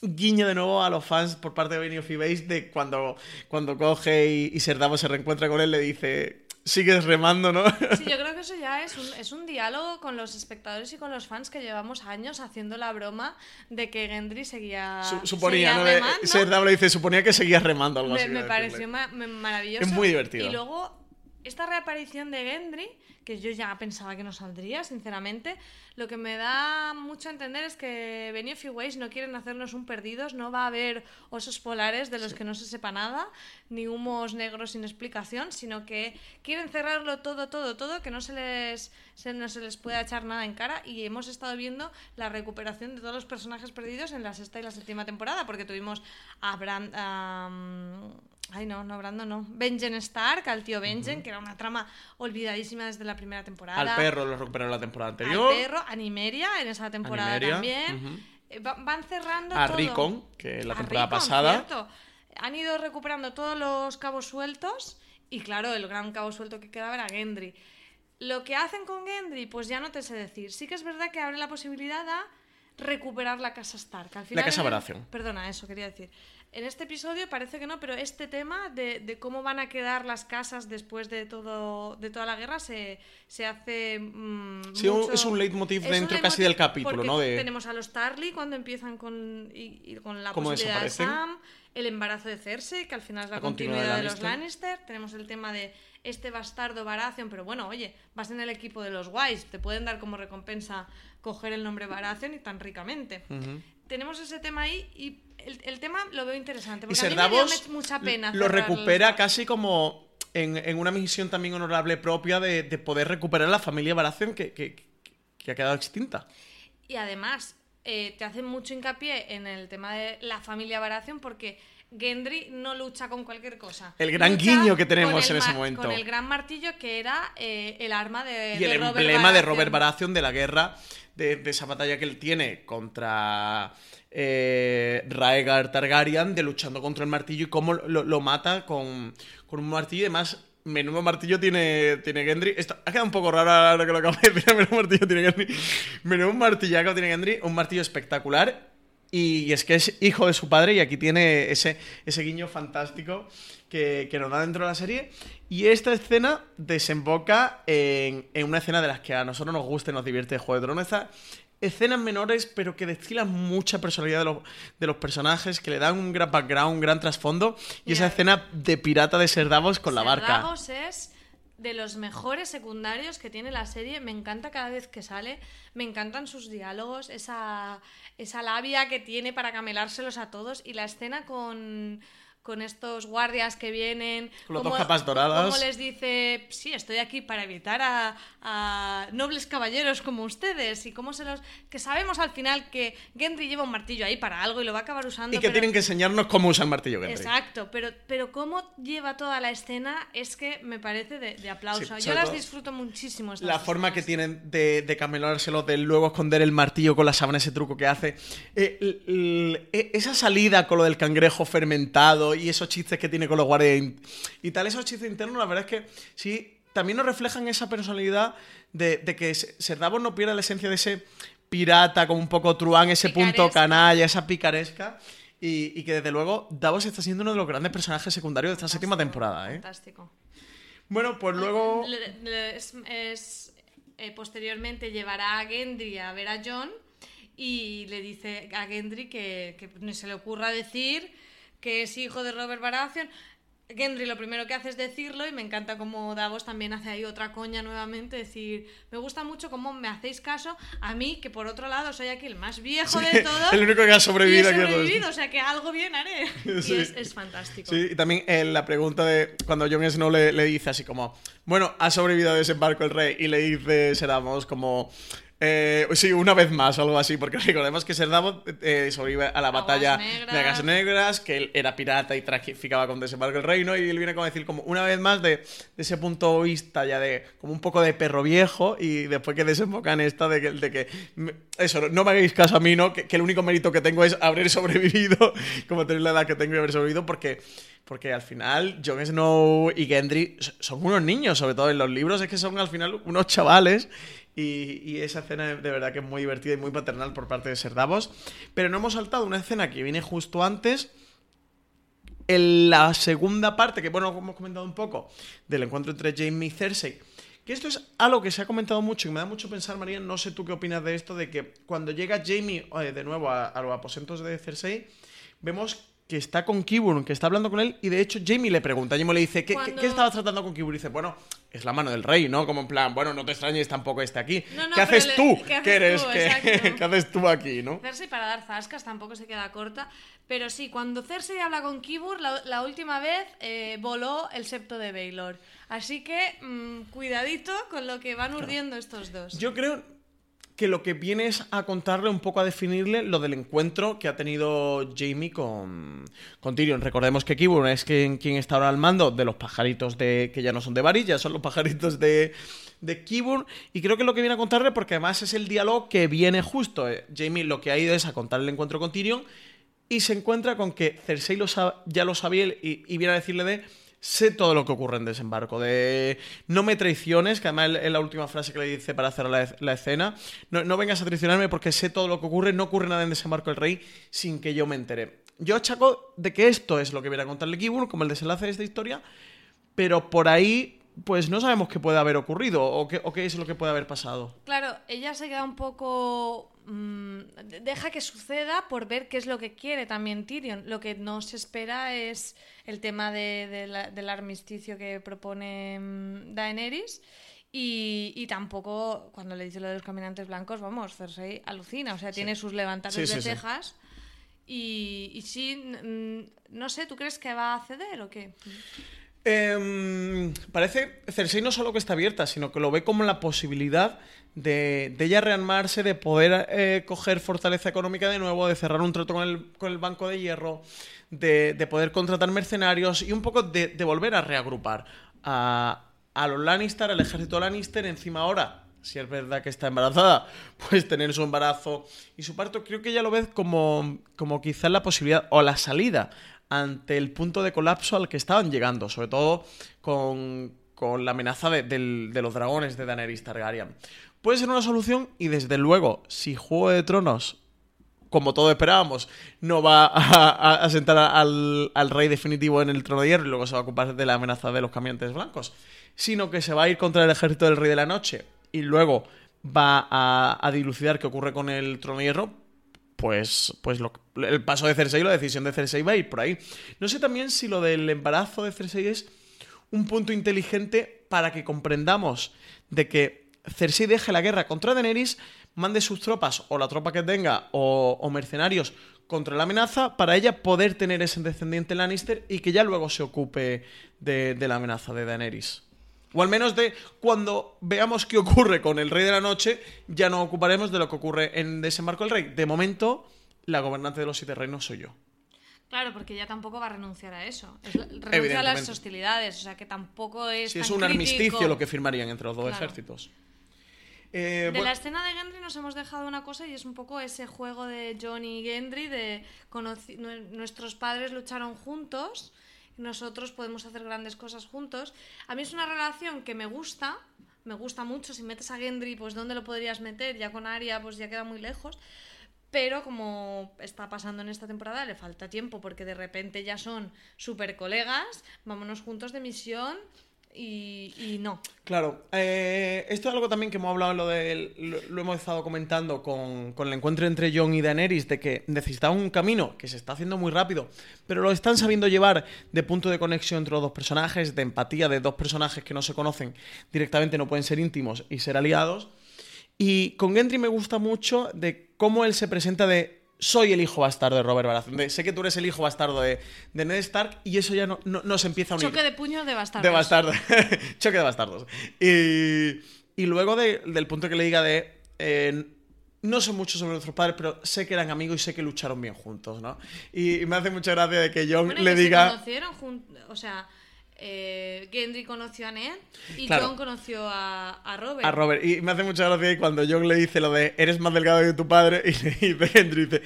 guiño de nuevo a los fans por parte de Benioff y Base de cuando, cuando coge y, y Ser Davos se reencuentra con él, le dice, sigues remando, ¿no? Sí, yo creo que eso ya es un, es un diálogo con los espectadores y con los fans que llevamos años haciendo la broma de que Gendry seguía. Su- suponía, seguía ¿no? Remando. Ser Davos le dice, suponía que seguías remando algo me, así. me pareció ma- maravilloso. Es muy divertido. Y luego, esta reaparición de Gendry, que yo ya pensaba que no saldría, sinceramente, lo que me da mucho a entender es que Benioff y Weiss no quieren hacernos un perdidos, no va a haber osos polares de los que no se sepa nada, ni humos negros sin explicación, sino que quieren cerrarlo todo, todo, todo, que no se les, se- no se les pueda echar nada en cara y hemos estado viendo la recuperación de todos los personajes perdidos en la sexta y la séptima temporada, porque tuvimos a Bran... a, mm, Ay, no, no, Brandon no. Benjen Stark, al tío Benjen, que era una trama olvidadísima desde la primera temporada. Al perro lo recuperaron la temporada Al anterior. perro, a Nimeria en esa temporada también. Eh, va- van cerrando A todo. Rickon, que la temporada pasada. cierto. Han ido recuperando todos los cabos sueltos y claro, el gran cabo suelto que quedaba era Gendry. Lo que hacen con Gendry, pues ya no te sé decir. Sí que es verdad que abre la posibilidad a recuperar la casa Stark. Al final, casa en el- Baratheon. Perdona, eso quería decir. En este episodio parece que no, pero este tema de, de cómo van a quedar las casas después de todo de toda la guerra se, se hace. mm, Sí, un- mucho- es un leitmotiv es un dentro casi leitmotiv del capítulo, ¿no? De- Tenemos a los Tarly cuando empiezan con, y, y con la posibilidad de. Sam, el embarazo de Cersei, que al final es la, La continuidad de continuidad de, los Lannister. Tenemos el tema de este bastardo Baratheon, pero bueno, oye, vas en el equipo de los Wise, te pueden dar como recompensa coger el nombre Baratheon y tan ricamente. Tenemos ese tema ahí y el, el tema lo veo interesante. Y Porque a mí me dio mucha pena. lo recupera los- casi como en, en una misión también honorable propia de, de poder recuperar la familia Baratheon que, que- que ha quedado extinta. Y además, eh, te hacen mucho hincapié en el tema de la familia Baratheon porque Gendry no lucha con cualquier cosa. El gran Lucha guiño que tenemos en ese momento. Con el gran martillo que era eh, el arma de, y el Robert emblema de. Robert Baratheon de la guerra, de, de esa batalla que él tiene contra eh, Raegar Targaryen, de luchando contra el martillo y cómo lo, lo mata con, con un martillo. Y además, menudo martillo tiene, tiene Gendry. Esto ha quedado un poco raro ahora que lo acabo de decir. Menudo martillo tiene Gendry. Menudo martillaco tiene Gendry. Un martillo espectacular. Y es que es hijo de su padre y aquí tiene ese, ese guiño fantástico que, que nos da dentro de la serie. Y esta escena desemboca en, en una escena de las que a nosotros nos gusta y nos divierte de Juego de Tronos. Estas escenas menores, pero que destilan mucha personalidad de los, de los personajes, que le dan un gran background, un gran trasfondo. Y esa escena de pirata de Ser Davos con la barca. Davos es de los mejores secundarios que tiene la serie. Me encanta cada vez que sale. Me encantan sus diálogos, esa, esa labia que tiene para camelárselos a todos. Y la escena con, con estos guardias que vienen. Con cómo- dos capas doradas. Cómo les dice, sí, estoy aquí para evitar a, a nobles caballeros como ustedes. Y cómo se los... Que sabemos al final que Gendry lleva un martillo ahí para algo y lo va a acabar usando. Y que pero- tienen que enseñarnos cómo usar el martillo Gendry. Exacto, pero, pero cómo lleva toda la escena es que me parece de, de aplauso. Sí, Yo las disfruto muchísimo. estas La forma que tienen de, de camelárselo, de luego esconder el martillo con la sábana, ese truco que hace. Eh, l- l- e- esa salida con lo del cangrejo fermentado y esos chistes que tiene con los guardias y tal, esos chistes internos, la verdad es que sí, también nos reflejan esa personalidad de, de que Se- Ser Davos no pierda la esencia de ese pirata, como un poco truán, ese punto Picaresca. canalla, esa picaresca. Y, y que desde luego Davos está siendo uno de los grandes personajes secundarios de esta séptima temporada, ¿eh? Fantástico. Bueno, pues luego. Le- le- es- es, eh, posteriormente llevará a Gendry a ver a John y le dice a Gendry que, que se le ocurra decir que es hijo de Robert Baratheon. Gendry lo primero que hace es decirlo y me encanta como Davos también hace ahí otra coña nuevamente, decir, me gusta mucho cómo me hacéis caso a mí, que por otro lado soy aquí el más viejo de todos. el único que ha sobrevivido y he aquí sobrevivido, o sea que algo bien haré. Sí. Y es, es fantástico. Sí, y también eh, la pregunta de cuando Jon Snow le, le dice así como, bueno, ha sobrevivido a ese barco el rey, y le dice Seramos como, eh, sí, una vez más algo así, porque recordemos que Serdamos eh, sobrevive a la Aguas batalla negras. de Aguas Negras, que él era pirata y traficaba con desembarco el reino, y él viene como a decir como una vez más de, de ese punto de vista ya de como un poco de perro viejo, y después que desemboca en esta de que, de que me- eso, no me hagáis caso a mí, ¿no? Que, que el único mérito que tengo es haber sobrevivido, como tener la edad que tengo y haber sobrevivido, porque, porque al final Jon Snow y Gendry son unos niños, sobre todo en los libros, es que son al final unos chavales. Y, esa escena de verdad que es muy divertida y muy paternal por parte de Ser Davos. Pero no hemos saltado una escena que viene justo antes, en la segunda parte, que bueno, hemos comentado un poco, del encuentro entre Jaime y Cersei. Que esto es algo que se ha comentado mucho y me da mucho pensar, María, no sé tú qué opinas de esto, de que cuando llega Jamie eh, de nuevo a, a los aposentos de Cersei, vemos que está con Qyburn, que está hablando con él, y de hecho Jamie le pregunta, Jamie le dice, ¿qué, qué- Cuando- qué estabas tratando con Qyburn? Y dice, bueno, es la mano del rey, ¿no? Como en plan, bueno, no te extrañes tampoco este aquí. No, no, ¿Qué haces tú? ¿qué haces ¿Qué eres? tú? ¿Qué, Exacto. ¿Qué haces tú aquí, no? Cersei para dar zascas tampoco se queda corta. Pero sí, cuando Cersei habla con Kibur, la, la última vez eh, voló el septo de Baelor. Así que mm, cuidadito con lo que van urdiendo estos dos. Yo creo que lo que viene es a contarle un poco, a definirle lo del encuentro que ha tenido Jamie con, con Tyrion. Recordemos que Qyburn es quien, quien está ahora al mando de los pajaritos de que ya no son de Varys, ya son los pajaritos de, de Qyburn. Y creo que lo que viene a contarle, porque además es el diálogo que viene justo. eh. Jamie lo que ha ido es a contarle el encuentro con Tyrion. Y se encuentra con que Cersei lo ya lo sabía y, y viene a decirle de, sé todo lo que ocurre en desembarco, de no me traiciones, que además es la última frase que le dice para hacer la, la escena, no, no, vengas a traicionarme porque sé todo lo que ocurre, no ocurre nada en desembarco del rey sin que yo me entere. Yo achaco de que esto es lo que viene a contarle Kibur, como el desenlace de esta historia, pero por ahí pues no sabemos qué puede haber ocurrido o qué, o qué es lo que puede haber pasado. Claro, ella se queda un poco... Mmm, deja que suceda por ver qué es lo que quiere también Tyrion. Lo que no se espera es el tema de, de la, del armisticio que propone mmm, Daenerys. Y, y, tampoco, cuando le dice lo de los caminantes blancos, vamos, Cersei alucina. O sea, sí. tiene sus levantares sí, de sí, cejas. Y, y sí, no sé, ¿tú crees que va a ceder o qué? Eh, parece Cersei no solo que está abierta, sino que lo ve como la posibilidad de, de ella rearmarse, de poder eh, coger fortaleza económica de nuevo, de cerrar un trato con el, con el Banco de Hierro, de, de, poder contratar mercenarios y un poco de, de volver a reagrupar a, a, los Lannister, al ejército Lannister, encima ahora. Si es verdad que está embarazada, pues tener su embarazo y su parto, creo que ella lo ve como, como quizás la posibilidad o la salida ante el punto de colapso al que estaban llegando, sobre todo con, con la amenaza de, los dragones de Daenerys Targaryen. Puede ser una solución y desde luego, si Juego de Tronos, como todos esperábamos, no va a, a, a sentar al, al, rey definitivo en el trono de hierro y luego se va a ocupar de la amenaza de los caminantes blancos, sino que se va a ir contra el ejército del rey de la noche y luego va a, a dilucidar qué ocurre con el trono de hierro, pues, pues lo, el paso de Cersei, la decisión de Cersei va a ir por ahí. No sé también si lo del embarazo de Cersei es un punto inteligente para que comprendamos de que Cersei deje la guerra contra Daenerys, mande sus tropas o la tropa que tenga o, o mercenarios contra la amenaza para ella poder tener ese descendiente Lannister y que ya luego se ocupe de, de la amenaza de Daenerys. O al menos de cuando veamos qué ocurre con el Rey de la Noche, ya no ocuparemos de lo que ocurre en Desembarco del Rey. De momento, la gobernante de los siete reinos soy yo. Claro, porque ella tampoco va a renunciar a eso. Es, renuncia a las hostilidades, o sea que tampoco es. Sí, tan es un crítico. armisticio lo que firmarían entre los dos Claro. ejércitos. Eh, De bueno, la escena de Gendry nos hemos dejado una cosa y es un poco ese juego de Johnny y Gendry de nuestros padres lucharon juntos, nosotros podemos hacer grandes cosas juntos. A mí es una relación que me gusta, me gusta mucho. Si metes a Gendry, pues ¿dónde lo podrías meter? Ya con Arya, pues ya queda muy lejos. Pero como está pasando en esta temporada, le falta tiempo porque de repente ya son súper colegas, vámonos juntos de misión y, y no. Claro, eh, esto es algo también que hemos hablado, lo, de, lo, lo, hemos estado comentando con, con, el encuentro entre Jon y Daenerys, de que necesitaban un camino que se está haciendo muy rápido, pero lo están sabiendo llevar de punto de conexión entre los dos personajes, de empatía de dos personajes que no se conocen directamente, no pueden ser íntimos y ser aliados. Y con Gendry me gusta mucho de cómo él se presenta de soy el hijo bastardo de Robert Baratheon. Sé que tú eres el hijo bastardo de, de Ned Stark y eso ya no, no, no, se empieza a unir. Choque de puño de bastardos. De bastardos. Choque de bastardos. Y, y luego de, del punto que le diga de... Eh, no sé mucho sobre nuestros padres, pero sé que eran amigos y sé que lucharon bien juntos, ¿no? Y, y me hace mucha gracia de que John bueno, le que diga... Se conocieron juntos, o sea... Eh, Gendry conoció a Ned y Claro. John conoció a, a Robert. A Robert. Y me hace mucha gracia cuando John le dice lo de eres más delgado que tu padre, y dice Gendry, dice,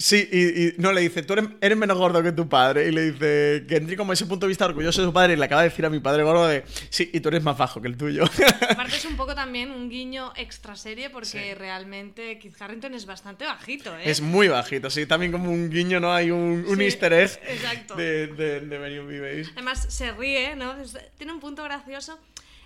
sí, y, y no le dice, tú eres, eres menos gordo que tu padre. Y le dice Gendry, como ese punto de vista orgulloso de su padre, y le acaba de decir a mi padre gordo de, sí, y tú eres más bajo que el tuyo. Aparte es un poco también un guiño extra serie porque Sí. realmente Kit Harington es bastante bajito, ¿eh? es muy bajito, sí, también como un guiño, ¿no? Hay un, un Sí, easter egg exacto. de, de, de Benioff Viveis. Además se ríe, ¿no? Tiene un punto gracioso.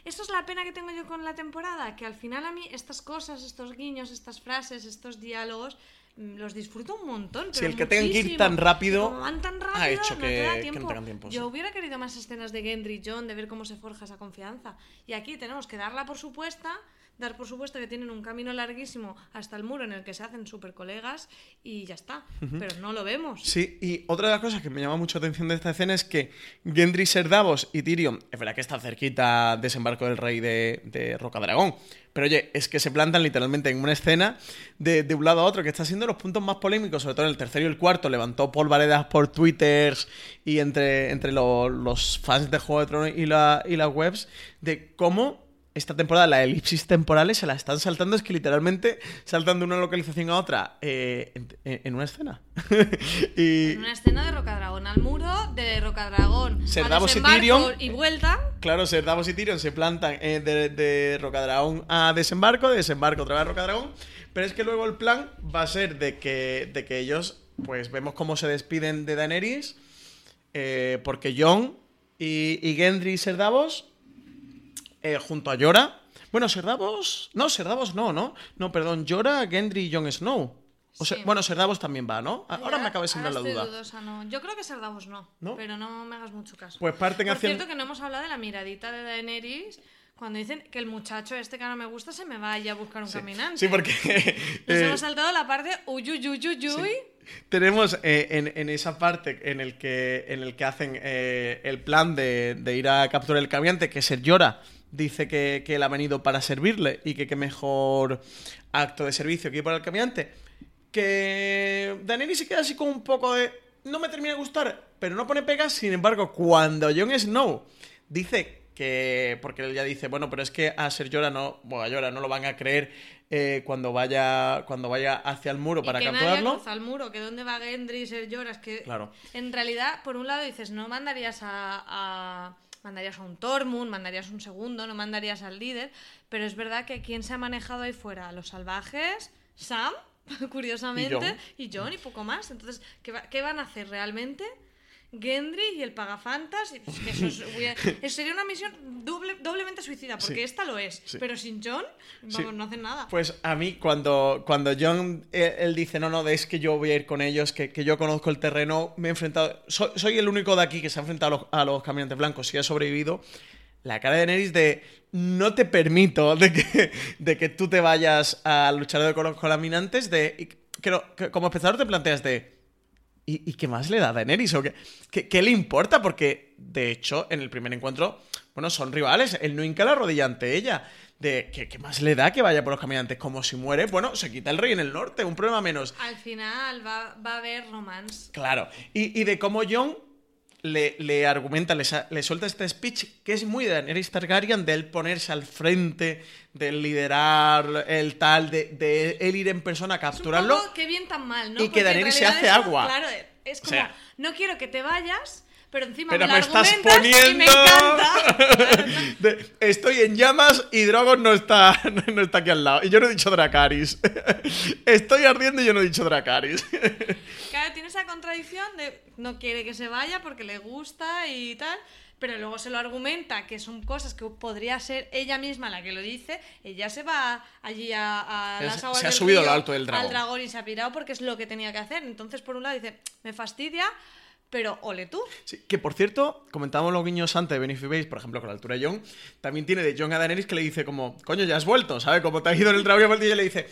Esto es la pena que tengo yo con la temporada, que al final a mí estas cosas, estos guiños, estas frases, estos diálogos, los disfruto un montón. Sí, pero el que tengan que ir tan rápido van tan rápido, ha hecho no que- te da que no tengan tiempo, Yo sí. hubiera querido más escenas de Gendry y John, de ver cómo se forja esa confianza. Y aquí tenemos que darla por supuesta, dar por supuesto que tienen un camino larguísimo hasta el muro en el que se hacen super colegas y ya está. Pero no lo vemos. Sí, y otra de las cosas que me llama mucho atención de esta escena es que Gendry, Ser Davos y Tyrion, es verdad que está cerquita desembarco del rey de, de Roca Dragón, pero oye, es que se plantan literalmente en una escena de, de un lado a otro, que está siendo los puntos más polémicos, sobre todo en el tercero y el cuarto, levantó polvaredas por twitters y entre, entre lo- los fans de Juego de Tronos y, la, y las webs, de cómo esta temporada las elipsis temporales se la están saltando, es que literalmente saltan de una localización a otra eh, en, en una escena. y... En una escena de Rocadragón al muro, de Rocadragón Ser a y Tyrion. y vuelta. Claro, Ser Davos y Tyrion se plantan eh, de, de Rocadragón a desembarco, de desembarco otra vez a Rocadragón. Pero es que luego el plan va a ser de que, de que ellos, pues vemos cómo se despiden de Daenerys, eh, porque Jon y, y Gendry y Ser Davos, eh, junto a Jorah. Bueno, Ser Davos. No, Ser Davos no, ¿no? No, perdón, Jorah, Gendry y Jon Snow. O Sí. bueno, Ser Davos también va, ¿no? Ahora me acaba de sembrar la duda. dudosa, no. Yo creo que Ser Davos no, ¿No? pero no me hagas mucho caso. Pues parten Por hacia el- cierto que no hemos hablado de la miradita de Daenerys cuando dicen que el muchacho este que ahora me gusta se me vaya a buscar un caminante. Sí, porque. Nos eh, hemos saltado la parte uyuyuyuyuy. Tenemos eh, en, esa parte en el que, en el que hacen eh, el plan de, ir a capturar el caminante, que Ser Llora dice que, él ha venido para servirle y que qué mejor acto de servicio que ir para el caminante. Que Daenerys se queda así con un poco de... No me termina de gustar, pero no pone pegas. Sin embargo, cuando Jon Snow dice que... Porque él ya dice, bueno, pero es que a Ser Llora no... Bueno, a Jorah no lo van a creer eh, cuando, vaya, cuando vaya hacia el muro para y que capturarlo. nadie el muro, que dónde va Gendry y Ser Lloras, que Claro. en realidad, por un lado dices, no mandarías a, a- mandarías a un Tormund, mandarías un segundo, no mandarías al líder, pero es verdad que quién se ha manejado ahí fuera, los salvajes, Sam, curiosamente, y Jon y, poco más. Entonces, ¿qué, va- qué van a hacer realmente? Gendry y el pagafantas, que eso, es- eso sería una misión doble- doblemente suicida, porque Sí. esta lo es, Sí. pero sin Jon, vamos, Sí. no hacen nada. Pues a mí, cuando, cuando John eh, él dice, no, no, es que yo voy a ir con ellos, que, que yo conozco el terreno, me he enfrentado. Soy, soy el único de aquí que se ha enfrentado a los, a los caminantes blancos y ha sobrevivido. La cara de Neris de no te permito de que, de que tú te vayas a luchar de con los caminantes, de. que como espectador te planteas de. ¿Y, y qué más le da a Daenerys? ¿O qué, qué, qué le importa? Porque, de hecho, en el primer encuentro, bueno, son rivales. Él no hinca la rodilla ante ella. De ¿qué, qué más le da que vaya por los caminantes? Como si muere, bueno, se quita el rey en el norte, un problema menos. Al final va, va a haber romance. Claro. Y, y de cómo Jon le, le argumenta, le, le suelta este speech que es muy de Daenerys Targaryen, de él ponerse al frente, de liderar el tal, de, de él ir en persona a Es capturarlo. que bien tan mal, ¿no? y que Porque en Daenerys se hace eso, agua. Claro, es como, sea- no quiero que te vayas, pero encima Pero me, me estás poniendo. y me encanta. De- estoy en llamas y Drogon no está, no está aquí al lado. Y yo no he dicho Dracaris. estoy ardiendo y yo no he dicho Dracaris. Tiene esa contradicción de no quiere que se vaya porque le gusta y tal, pero luego se lo argumenta que son cosas que podría ser ella misma la que lo dice. Ella se va allí a, las aguas se ha del subido a lo río, alto del dragón. Al dragón y se ha pirado porque es lo que tenía que hacer. Entonces, por un lado dice, me fastidia, pero ole tú. Sí, que por cierto, comentábamos los guiños antes de Benefit Base, por ejemplo, con la altura de Jon. También tiene de Jon a Daenerys que le dice como, coño, ya has vuelto, ¿sabes? Como te has ido en el dragón y has vuelto", y ella le dice.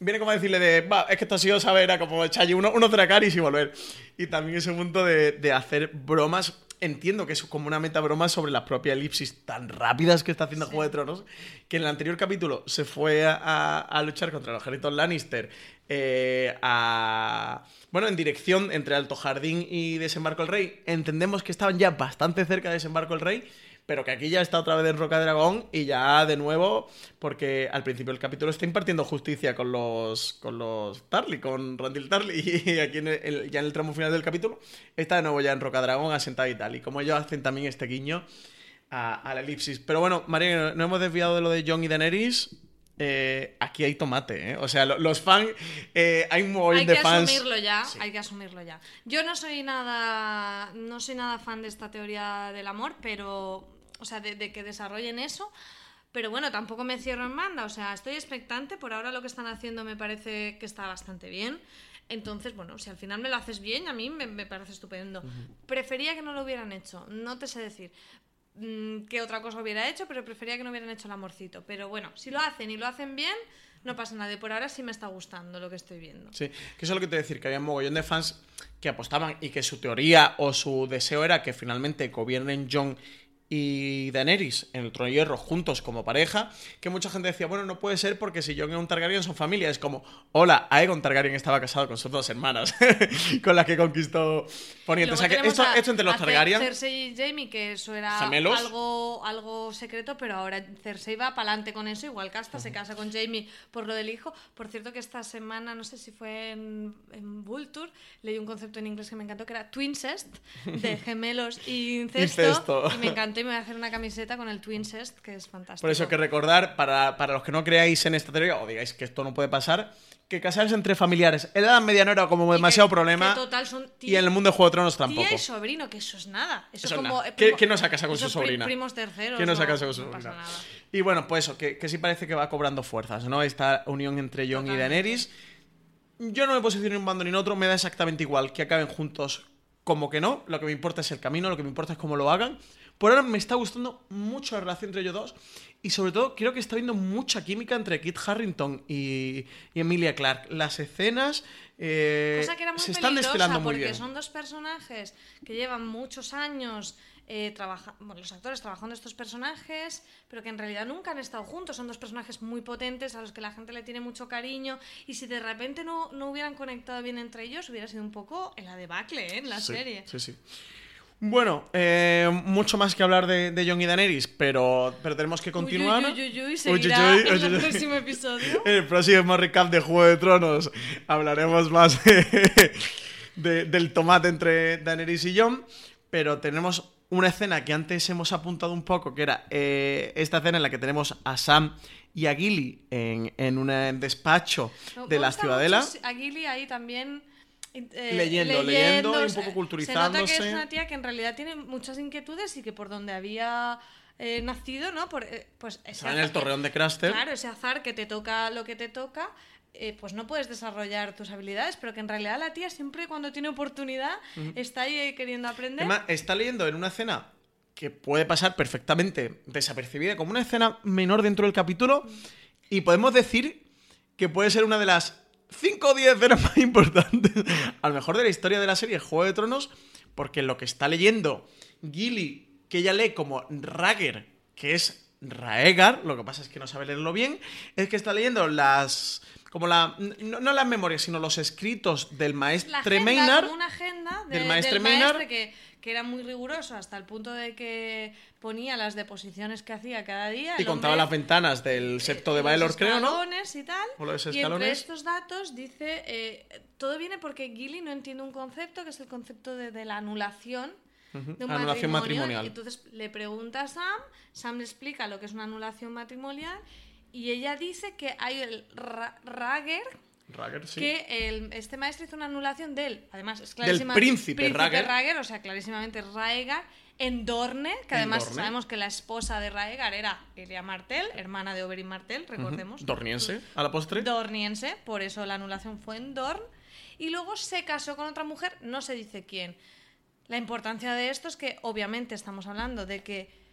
Viene como a decirle de, va, es que esto ha sido, ¿sabes? Era como echar allí uno, unos Dracaris y volver. Y también ese punto de, de hacer bromas. Entiendo que es como una meta broma sobre las propias elipsis tan rápidas que está haciendo Juego de Tronos. Que en el anterior capítulo se fue a, a luchar contra los ejércitos Lannister. eh, a. Bueno, en dirección entre Alto Jardín y Desembarco el Rey. Entendemos que estaban ya bastante cerca de Desembarco el Rey. Pero que aquí ya está otra vez en Roca Dragón y ya de nuevo, porque al principio del capítulo está impartiendo justicia con los con los Tarly, con Randall Tarly, y aquí en el- ya en el tramo final del capítulo está de nuevo ya en Roca Dragón asentado y tal. Y como ellos hacen también este guiño a, a la elipsis. Pero bueno, María, no hemos desviado de lo de John y Daenerys. Eh, aquí hay tomate, ¿eh? O sea, lo- los fans, eh, hay un Hay de que fans. asumirlo ya, hay que asumirlo ya. Yo no soy nada, no soy nada fan de esta teoría del amor, pero, o sea, de, de que desarrollen eso. Pero bueno, tampoco me cierro en banda, o sea, estoy expectante. Por ahora lo que están haciendo me parece que está bastante bien. Entonces, bueno, si al final me lo haces bien, a mí me, me parece estupendo. Prefería que no lo hubieran hecho, no te sé decir mm, qué otra cosa hubiera hecho, pero prefería que no hubieran hecho el amorcito. Pero bueno, si lo hacen y lo hacen bien, no pasa nada. Y por ahora sí me está gustando lo que estoy viendo. Sí, que eso es lo que te decir, que había un mogollón de fans que apostaban y que su teoría o su deseo era que finalmente gobiernen John y Daenerys en el trono de hierro juntos como pareja, que mucha gente decía, bueno, no puede ser porque si Jon y un Targaryen son familia, es como, hola, Aegon Targaryen estaba casado con sus dos hermanas, con las que conquistó Poniente. O sea que esto, a- esto entre los a Targaryen... Cersei y Jamie, que eso era Gemelos. algo, algo secreto, pero ahora Cersei va para adelante con eso, igual que hasta se casa con Jamie por lo del hijo. Por cierto que esta semana, no sé si fue en, en Vulture, leí un concepto en inglés que me encantó, que era twincest, de gemelos y incesto, Incesto. y me encantó y me voy a hacer una camiseta con el twincest, que es fantástico. Por eso que recordar, para, para los que no creáis en esta teoría, o digáis que esto no puede pasar, que casarse entre familiares en la Edad Media no era como demasiado que- problema. que total son y en el mundo de Juego de Tronos tampoco. Tía y sobrino, que eso es nada. Eso, Eso es es como. nada. eh, ¿Qué- primo- quién no se ha casado con su sobrina? Primos terceros. ¿Quién no se ha casado con su no sobrina? nada. Y bueno, pues eso, que, que sí parece que va cobrando fuerzas, ¿no? Esta unión entre Jon y. Daenerys. Yo no me posiciono en un bando ni en otro, me da exactamente igual que acaben juntos como que no. Lo que me importa es el camino, lo que me importa es cómo lo hagan. Por ahora me está gustando mucho la relación entre ellos dos. Y sobre todo, creo que está habiendo mucha química entre Kit Harrington y, y Emilia Clarke. Las escenas eh, Cosa que era muy se están desvelando muy porque bien. son dos personajes que llevan muchos años eh, trabaja- bueno, los actores trabajando estos personajes, pero que en realidad nunca han estado juntos. Son dos personajes muy potentes a los que la gente le tiene mucho cariño. Y si de repente no, no hubieran conectado bien entre ellos, hubiera sido un poco en la debacle ¿eh? en la Sí, serie. Sí, sí. Bueno, eh, mucho más que hablar de, de Jon y Daenerys, pero, pero tenemos que continuar. Uy, uy, uy, seguirá en el próximo episodio. El próximo recap de Juego de Tronos hablaremos más de- del tomate entre Daenerys y Jon, pero tenemos una escena que antes hemos apuntado un poco, que era eh, esta escena en la que tenemos a Sam y a Gilly en, en un despacho de la ciudadela. A Gilly ahí también. Eh, Leyendo, leyendo y un se- poco Se culturizándose. nota que es una tía que en realidad tiene muchas inquietudes y que por donde había eh, nacido, ¿no? Por, eh, pues ese en el torreón de Craster. Claro, ese azar que te toca lo que te toca. eh, pues no puedes desarrollar tus habilidades, pero que en realidad la tía siempre cuando tiene oportunidad está ahí queriendo aprender. Además, está leyendo en una escena que puede pasar perfectamente desapercibida, como una escena menor dentro del capítulo, y podemos decir que puede ser una de las 5 o 10 escenas más importantes, a lo mejor de la historia de la serie Juego de Tronos, porque lo que está leyendo Gilly, que ella lee como Ragger, que es Raegar, lo que pasa es que no sabe leerlo bien, es que está leyendo las... Como la, no, no las memorias, sino los escritos del la maestre agenda, Maynard. una agenda de- del maestre del Maynard. maestre que, que era muy riguroso hasta el punto de que ponía las deposiciones que hacía cada día. Y contaba hombre, las ventanas del septo de Baelor, creo, ¿no? escalones y tal. O los y entre escalones. estos datos dice, eh, todo viene porque Gilly no entiende un concepto que es el concepto de, de la anulación. De un Anulación matrimonio, matrimonial. y entonces le pregunta a Sam, Sam le explica lo que es una anulación matrimonial y ella dice que hay el ra- Rager, Ragger, sí. que el- este maestro hizo una anulación de él. Además, es Del clarísima- príncipe Rhaegar. o sea, clarísimamente Raegar, en Dorne, que además Dorne. sabemos que la esposa de Raegar era Elia Martell, hermana de Oberyn Martell, recordemos. Dorniense, a la postre. Dorniense, por eso la anulación fue en Dorn. Y luego se casó con otra mujer, no se dice quién. La importancia de esto es que, obviamente, estamos hablando de que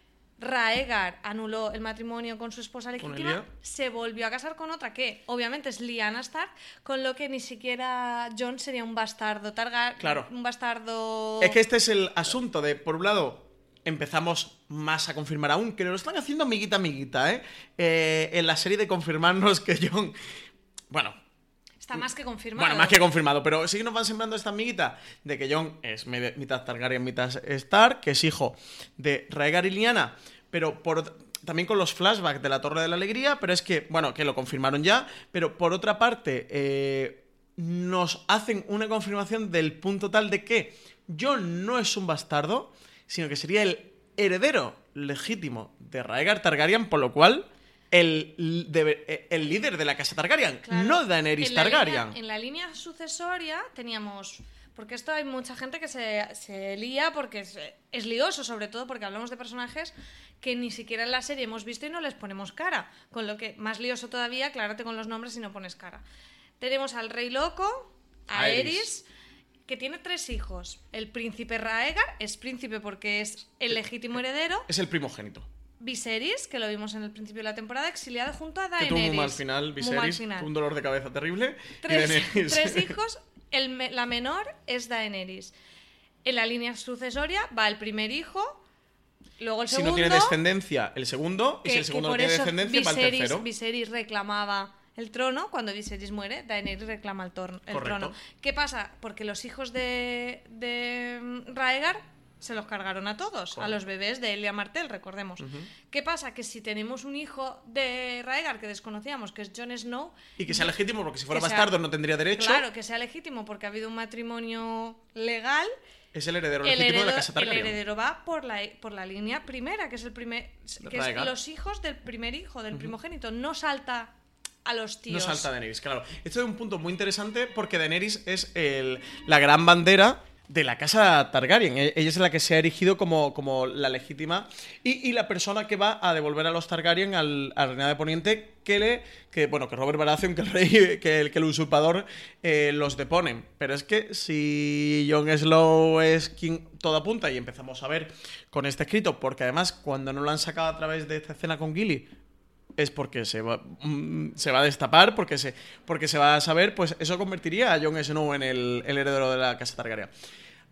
Raegar anuló el matrimonio con su esposa legítima, se volvió a casar con otra que, obviamente, es Lyanna Stark, con lo que ni siquiera John sería un bastardo Targa Claro. un bastardo. Es que este es el asunto de, por un lado, empezamos más a confirmar aún, que nos lo están haciendo amiguita amiguita, ¿eh? Eh, En la serie de confirmarnos que John... Bueno, Está más que confirmado. bueno, más que confirmado, pero sí que nos van sembrando esta amiguita de que John es mitad Targaryen, mitad Stark, que es hijo de Rhaegar y Lyanna, pero por también con los flashbacks de la Torre de la Alegría, pero es que, bueno, que lo confirmaron ya, pero por otra parte, eh, nos hacen una confirmación del punto tal de que John no es un bastardo, sino que sería el heredero legítimo de Rhaegar Targaryen, por lo cual el, debe- el líder de la casa Targaryen, Claro. no Daenerys En Targaryen. línea- en la línea sucesoria teníamos. Porque esto hay mucha gente que se, se lía porque es, es lioso, sobre todo porque hablamos de personajes que ni siquiera en la serie hemos visto y no les ponemos cara. Con lo que, más lioso todavía, aclárate con los nombres y no pones cara. Tenemos al Rey Loco, a. Eris, que tiene tres hijos. El príncipe Raegar, es príncipe porque es el legítimo heredero. Es el primogénito. Viserys, que lo vimos en el principio de la temporada, exiliado junto a Que Daenerys. tuvo muy mal final, mal Viserys. final. Un dolor de cabeza terrible. Tres, hijos, el la menor es Daenerys. En la línea sucesoria va el primer hijo, Luego el si segundo. no tiene descendencia, el segundo. y si que- el segundo que no tiene descendencia, va el Viserys- tercero. Viserys reclamaba el trono. Cuando Viserys muere, Daenerys reclama el, torno- el trono. ¿Qué pasa? Porque los hijos de, de Raegar se los cargaron a todos, a los bebés de Elia Martell, recordemos. ¿Qué pasa? Que si tenemos un hijo de Raegar que desconocíamos, que es Jon Snow, Y que sea legítimo, porque si fuera que sea- bastardo no tendría derecho. Claro, que sea legítimo porque ha habido un matrimonio legal. Es el heredero El legítimo de la heredero, casa el Targaryen. heredero va por la, por la línea primera, que es el primer. que es los hijos del primer hijo, del primogénito. No salta a los No tíos. salta Daenerys, claro. Esto es un punto muy interesante porque Daenerys es el- la gran bandera de la casa Targaryen. E- Ella es la que se ha erigido como, como la legítima y, y la persona que va a devolver a los Targaryen al, al reinado de Poniente que le que bueno que Robert Baratheon que el rey que el, usurpador eh, los deponen pero es que si Jon Snow es quien todo apunta y empezamos a ver con este escrito porque además cuando no lo han sacado a través de esta escena con Gilly es porque se va, mm, se va a destapar, porque se, porque se va a saber, pues eso convertiría a Jon Snow en el, el heredero de la casa Targaryen.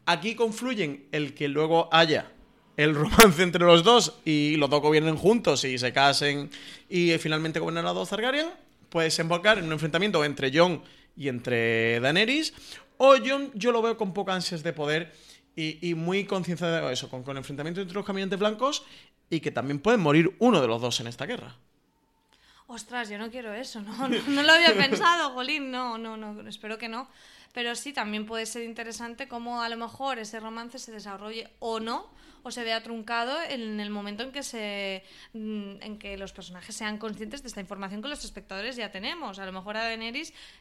Aquí confluyen el que luego haya el romance entre los dos y los dos gobiernen juntos y se casen y finalmente gobiernan los dos Targaryen, puede desembocar en un enfrentamiento entre Jon y entre Daenerys, o Jon yo lo veo con pocas ansias de poder y, muy concienciado de eso, con, con enfrentamiento entre los caminantes blancos y que también pueden morir uno de los dos en esta guerra. Ostras, yo no quiero eso, no, no, lo había pensado, Jolín, no, no, no, espero que no. Pero sí, también puede ser interesante cómo a lo mejor ese romance se desarrolle o no, o se vea truncado en el momento en que se mm, en que los personajes sean conscientes de esta información que los espectadores ya tenemos. A lo mejor a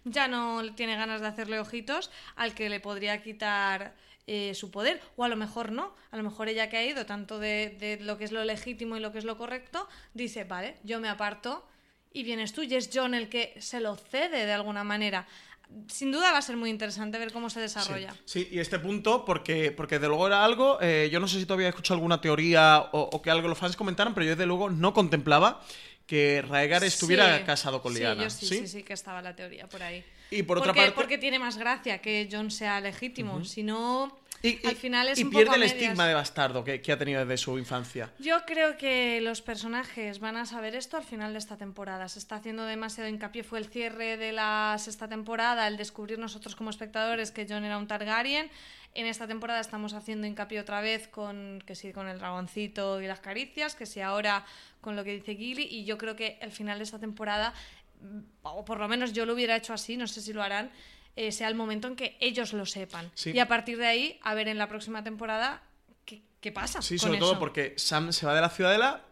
ya no tiene ganas de hacerle ojitos al que le podría quitar eh, su poder, o a lo mejor no, a lo mejor ella que ha ido tanto de lo que es lo legítimo y lo que es lo correcto, dice, vale, yo me aparto y vienes tú y es John el que se lo cede de alguna manera. Sin duda va a ser muy interesante ver cómo se desarrolla. Sí, y este punto, porque, porque de luego era algo, eh, yo no sé si todavía he escuchado alguna teoría o, o que algo los fans comentaron, pero yo desde luego no contemplaba que Raegar estuviera Sí, casado con sí, Lyanna. yo sí, sí, sí, que estaba la teoría por ahí. Y por otra Porque- parte- Porque tiene más gracia que John sea legítimo. Si no, Y, al y- final es y un pierde poco el medias. estigma de bastardo que, que ha tenido desde su infancia. Yo creo que los personajes van a saber esto al final de esta temporada. Se está haciendo demasiado hincapié. Fue el cierre de la sexta temporada, el descubrir nosotros como espectadores que Jon era un Targaryen. En esta temporada estamos haciendo hincapié otra vez con que sí, con el dragoncito y las caricias, que sí ahora con lo que dice Gilly. Y yo creo que el final de esta temporada, o por lo menos yo lo hubiera hecho así, no sé si lo harán, eh, sea el momento en que ellos lo sepan. Sí. Y a partir de ahí, a ver en la próxima temporada qué, qué pasa. Sí, con sobre todo porque Sam se va de la ciudadela,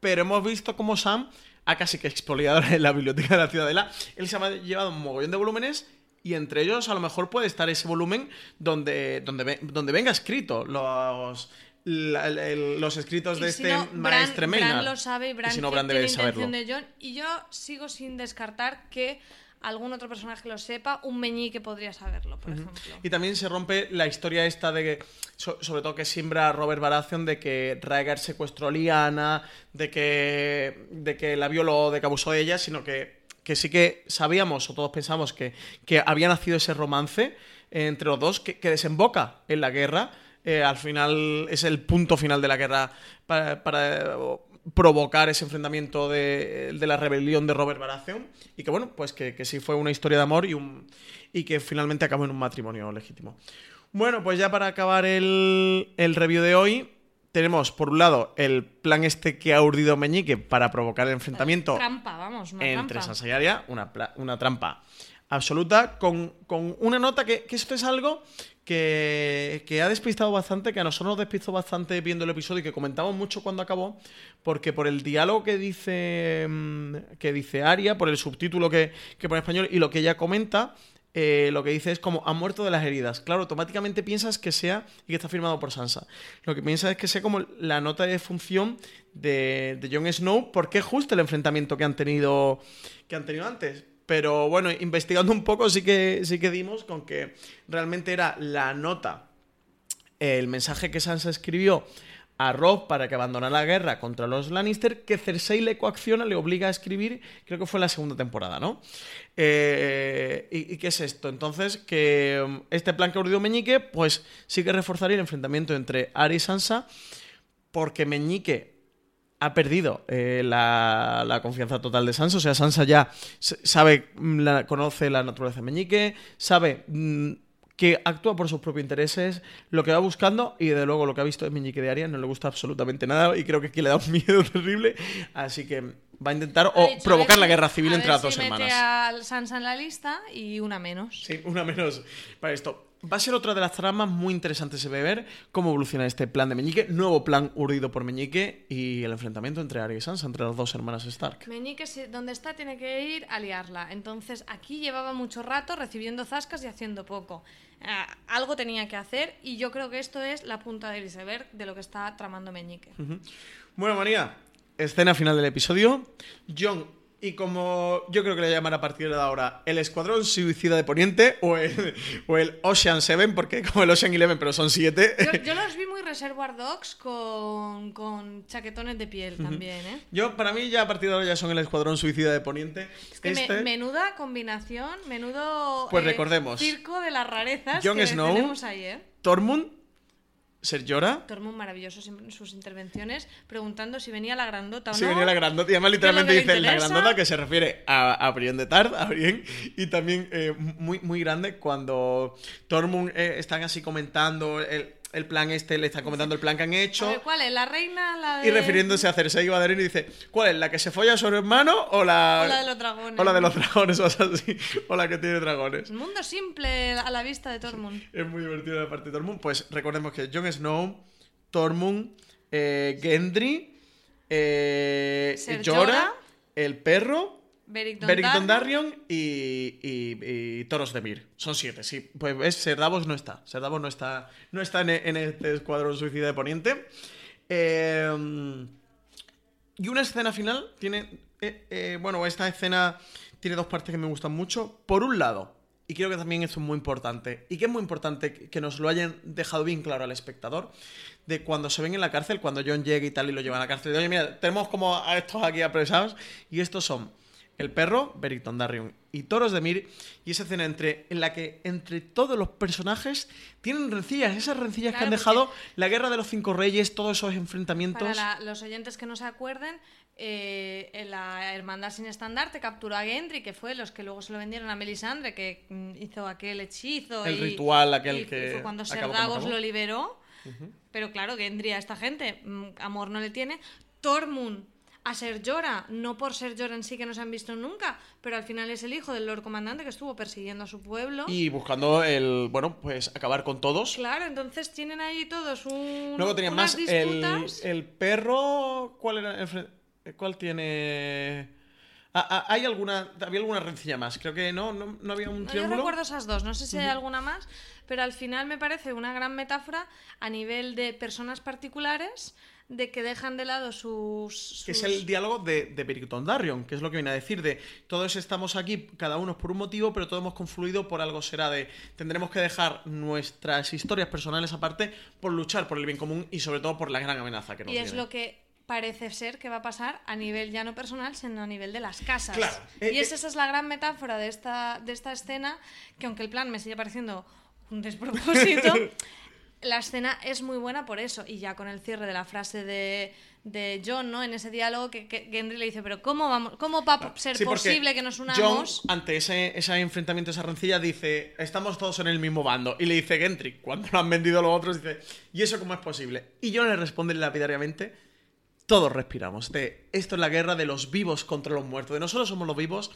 pero hemos visto cómo Sam ha casi que expoliado en la biblioteca de la ciudadela. Él se ha llevado un mogollón de volúmenes y entre ellos a lo mejor puede estar ese volumen donde, donde, donde venga escrito los, la- los escritos de si este no, Bran- maestre Bran, lo sabe y Bran si no, Bran debe saberlo. de. Y yo sigo sin descartar que algún otro personaje lo sepa, un meñique podría saberlo, por ejemplo. Y también se rompe la historia esta de que, so- sobre todo que siembra Robert Baratheon de que Rhaegar secuestró a Lyanna, de que, de que la violó, de que abusó de ella, sino que, que sí que sabíamos, o todos pensamos, que, que había nacido ese romance entre los dos que, que desemboca en la guerra. Eh, al final es el punto final de la guerra para, provocar ese enfrentamiento de, de la rebelión de Robert Baratheon y que bueno, pues que, que sí fue una historia de amor y, un, y que finalmente acabó en un matrimonio legítimo. Bueno, pues ya para acabar el, el review de hoy, tenemos por un lado el plan este que ha urdido Meñique para provocar el enfrentamiento Trampa, vamos, una entre. Sansa y Arya, una, una trampa absoluta, con, con una nota que, que esto es algo que, ha despistado bastante, que a nosotros nos despistó bastante viendo el episodio y que comentamos mucho cuando acabó, porque por el diálogo que dice, mm, que dice Arya, por el subtítulo que, que pone en español y lo que ella comenta, eh, lo que dice es como ha muerto de las heridas. Claro, automáticamente piensas que sea y que está firmado por Sansa. Lo que piensas es que sea como la nota de defunción de, de Jon Snow, porque es justo el enfrentamiento que han tenido que han tenido antes. Pero bueno, investigando un poco sí que sí que dimos con que realmente era la nota, el mensaje que Sansa escribió a Rob para que abandonara la guerra contra los Lannister, que Cersei le coacciona, le obliga a escribir, creo que fue la segunda temporada, ¿no? Eh, ¿y, qué es esto? Entonces, que um, este plan que ha urdido Meñique, pues sí que reforzaría el enfrentamiento entre Arya y Sansa, porque Meñique ha perdido eh, la, la confianza total de Sansa. O sea, Sansa ya sabe, mm, la- conoce la naturaleza de Meñique, sabe mm, que actúa por sus propios intereses, lo que va buscando y de luego lo que ha visto de Meñique de Arias no le gusta absolutamente nada y creo que aquí le da un miedo terrible. Así que va a intentar o dicho, provocar la guerra civil a entre ver las dos si mete hermanas. a Sansa en la lista y una menos. Sí, una menos para esto. Va a ser otra de las tramas muy interesantes de ver cómo evoluciona este plan de Meñique, nuevo plan urdido por Meñique y el enfrentamiento entre Arya y Sansa, entre las dos hermanas Stark. Meñique, donde está, tiene que ir a liarla. Entonces, aquí llevaba mucho rato recibiendo zascas y haciendo poco. Ah, algo tenía que hacer y yo creo que esto es la punta del iceberg de lo que está tramando Meñique. Bueno, María, escena final del episodio. John, y como yo creo que le llaman a partir de ahora el Escuadrón Suicida de Poniente o el, o el Ocean Seven, porque como el Ocean Eleven, pero son siete. Yo, yo los vi muy Reservoir Dogs con, con chaquetones de piel también, ¿eh? Yo, para mí, ya a partir de ahora ya son el Escuadrón Suicida de Poniente. Es que me- Este- menuda combinación, menudo Pues eh, recordemos. circo de las rarezas que Snow. tenemos ahí, ¿eh? Tormund, Ser Jorah, Tormund maravilloso en sus intervenciones, preguntando si venía la grandota o Si no. venía la grandota, y además ¿Qué es lo literalmente dice la grandota que se refiere a, a Brienne de Tard, a Brienne, y también eh, muy, muy grande cuando Tormund eh, están así comentando el, el plan este, le están comentando el plan que han hecho, ver, ¿Cuál es? ¿La reina? La de... y refiriéndose a Cersei y Baderyn y dice, ¿cuál es? ¿La que se folla a su hermano o la... O la de los dragones. O la de los dragones, o así, o la que tiene dragones. El mundo simple a la vista de Tormund. Es muy divertido la parte de Tormund. Pues recordemos que Jon Snow, Tormund, eh, Gendry, eh, Jorah, el perro, Beric Dondarrion. Y, y, y Toros de Mir. Son siete, sí. Pues ves, Ser Davos no está. Ser Davos no está, no está en, en este escuadrón suicida de Poniente. Eh, y una escena final tiene. eh, eh, bueno, esta escena tiene dos partes que me gustan mucho. Por un lado, y creo que también es muy importante, y que es muy importante que nos lo hayan dejado bien claro al espectador, de cuando se ven en la cárcel, cuando John llega y tal y lo llevan a la cárcel, de oye, mira, tenemos como a estos aquí apresados, y estos son el perro, Beric Dondarrion, y Toros de Mir, y esa escena entre, en la que entre todos los personajes tienen rencillas, esas rencillas que han dejado la guerra de los cinco reyes, todos esos enfrentamientos. Para la- los oyentes que no se acuerden, eh, en la Hermandad Sin Estandarte capturó a Gendry, que fue los que luego se lo vendieron a Melisandre, que mm, hizo aquel hechizo. El y- ritual aquel y que Fue cuando Ser acabó como Davos acabó. lo liberó. Pero claro, Gendry a esta gente mm, amor no le tiene. Tormund a Ser Jorah, no por Ser Jorah en sí que no se han visto nunca, pero al final es el hijo del Lord Comandante que estuvo persiguiendo a su pueblo. Y buscando el, bueno, pues acabar con todos. Claro, entonces tienen ahí todos un. Luego tenían unas más el, el perro. ¿Cuál era? el ¿Cuál tiene.? Ah, ah, ¿Hay alguna. Había alguna rencilla más? Creo que no, no, no había un No, yo triángulo. recuerdo esas dos, no sé si hay alguna más, pero al final me parece una gran metáfora a nivel de personas particulares de que dejan de lado sus... Que es el diálogo de, de Beric Dondarrion, que es lo que viene a decir de todos estamos aquí, cada uno por un motivo, pero todos hemos confluido por algo será de tendremos que dejar nuestras historias personales aparte por luchar por el bien común y sobre todo por la gran amenaza que nos Y es viene. lo que parece ser que va a pasar a nivel ya no personal, sino a nivel de las casas. Claro. Y Eh, es- eh. esa es la gran metáfora de esta, de esta escena, que aunque el plan me sigue pareciendo un despropósito, la escena es muy buena por eso. Y ya con el cierre de la frase de, de John, ¿no? En ese diálogo que, que Gendry le dice, pero ¿cómo, vamos, cómo va a ser Sí, porque posible que nos unamos? John, ante ese, ese enfrentamiento, esa rencilla, dice: Estamos todos en el mismo bando. Y le dice Gentry, cuando lo han vendido los otros, dice: ¿Y eso cómo es posible? Y John le responde lapidariamente: Todos respiramos. De esto es la guerra de los vivos contra los muertos. De nosotros somos los vivos.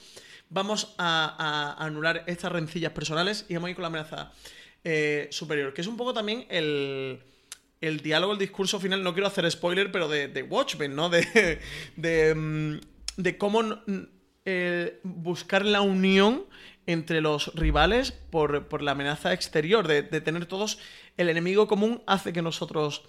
Vamos a, a anular estas rencillas personales y vamos a ir con la amenaza eh, superior. Que es un poco también el el diálogo, el discurso final, no quiero hacer spoiler, pero de, de Watchmen, ¿no? De, de, mm, de cómo buscar la unión entre los rivales por, por la amenaza exterior, de, de tener todos el enemigo común hace que nosotros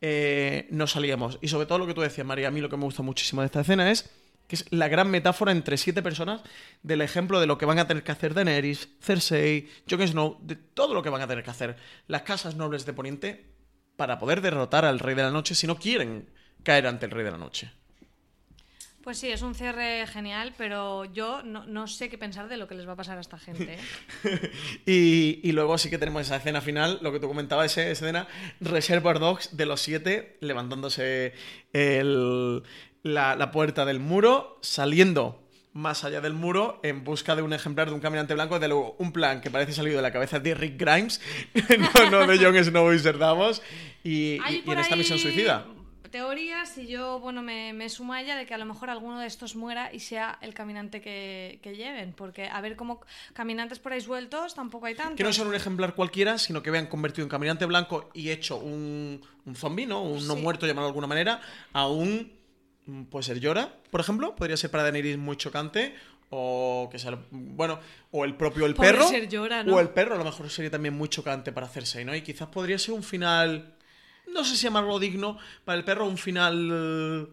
eh, nos aliemos. Y sobre todo lo que tú decías, María, a mí lo que me gusta muchísimo de esta escena es que es la gran metáfora entre siete personas del ejemplo de lo que van a tener que hacer Daenerys, Cersei, Jon Snow, de todo lo que van a tener que hacer las casas nobles de Poniente para poder derrotar al Rey de la Noche si no quieren caer ante el Rey de la Noche. Pues sí, es un cierre genial, pero yo no, no sé qué pensar de lo que les va a pasar a esta gente. ¿eh? y, y luego sí que tenemos esa escena final, lo que tú comentabas, esa escena Reservoir Dogs de los siete, levantándose el- la, la puerta del muro, saliendo más allá del muro en busca de un ejemplar de un caminante blanco. De luego, un plan que parece salido de la cabeza de Rick Grimes, no, no de Jon Snow y Ser Davos. Y, y- en esta ahí misión suicida. Teorías y yo, bueno, me, me sumo a ella de que a lo mejor alguno de estos muera y sea el caminante que, que lleven, porque a ver cómo caminantes por ahí sueltos tampoco hay tantos. Que no son un ejemplar cualquiera, sino que vean convertido en caminante blanco y hecho un, un zombie, ¿no? Un no muerto, llamarlo de alguna manera, a un. mm, Puede ser Llora, por ejemplo. Podría ser para Daenerys muy chocante. O que sea. Bueno, o el propio el Pobre perro. Ser Jorah, ¿no? O el perro, a lo mejor sería también muy chocante para Cersei, ¿no? Y quizás podría ser un final. No sé si llamarlo digno. Para el perro, un final.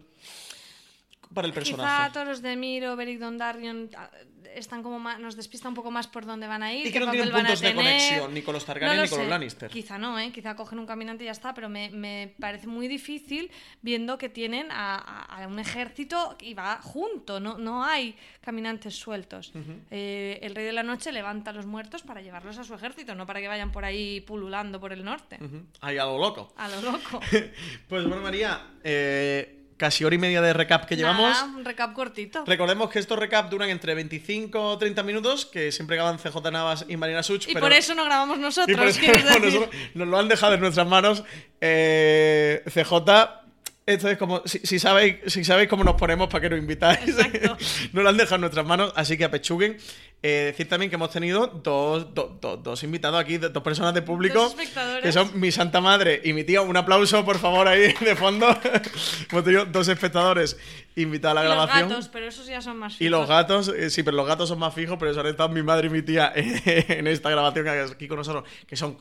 Para el Quizá personaje. Toros de Miro, Beric Dondarrion ah, están como más, nos despista un poco más por dónde van a ir. Y que no tienen puntos de conexión ni con los Targaryen lo ni con los. Lannister. Quizá no, ¿eh? Quizá cogen un caminante y ya está, pero me, me parece muy difícil viendo que tienen a, a- a un ejército y va junto, no, no hay caminantes sueltos. Eh, el Rey de la Noche levanta a los muertos para llevarlos a su ejército, no para que vayan por ahí pululando por el norte. Ahí a lo loco. A lo loco. Pues bueno, María, eh, casi hora y media de recap que llevamos. Un recap cortito. Recordemos que estos recap duran entre 25 o 30 minutos, que siempre acaban CJ Navas y Marina Such. y pero- por eso no grabamos y nosotros, por eso decir. nosotros- nos lo han dejado en nuestras manos. Eh, CJ, esto es como, si, si sabéis, si sabéis cómo nos ponemos, ¿para qué nos invitáis? Nos lo han dejado en nuestras manos, así que apechuguen. Eh, decir también que hemos tenido dos, do- do- dos invitados aquí, do- dos personas de público, Dos espectadores. que son mi santa madre y mi tío. Un aplauso, por favor, ahí de fondo. hemos tenido dos espectadores invitados a la Y los grabación. gatos, pero esos ya son más Y los fijos. gatos, eh, sí, pero los gatos son más fijos, pero sobre todo mi madre y mi tía en esta grabación que aquí con nosotros, que son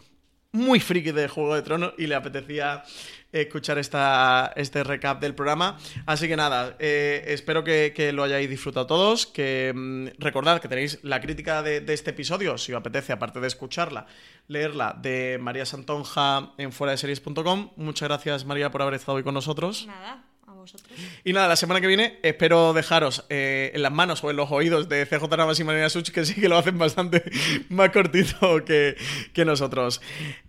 muy frikis de Juego de Tronos y le apetecía escuchar esta, este recap del programa. Así que nada, eh, espero que, lo hayáis disfrutado todos, que mm, recordad que tenéis la crítica de, de este episodio, si os apetece, aparte de escucharla, leerla, de María Santonja en fuera de series.com. Muchas gracias María por haber estado hoy con nosotros. Nada, Y nada, la semana que viene espero dejaros eh, en las manos o en los oídos de CJ Navas y Marina Such, que sí que lo hacen bastante más cortito que, que nosotros.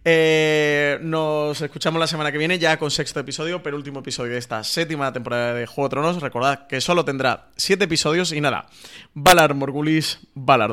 Eh, nos escuchamos la semana que viene ya con sexto episodio, penúltimo episodio de esta séptima temporada de Juego Tronos. Recordad que solo tendrá siete episodios y nada, Valar Morgulis, Valar.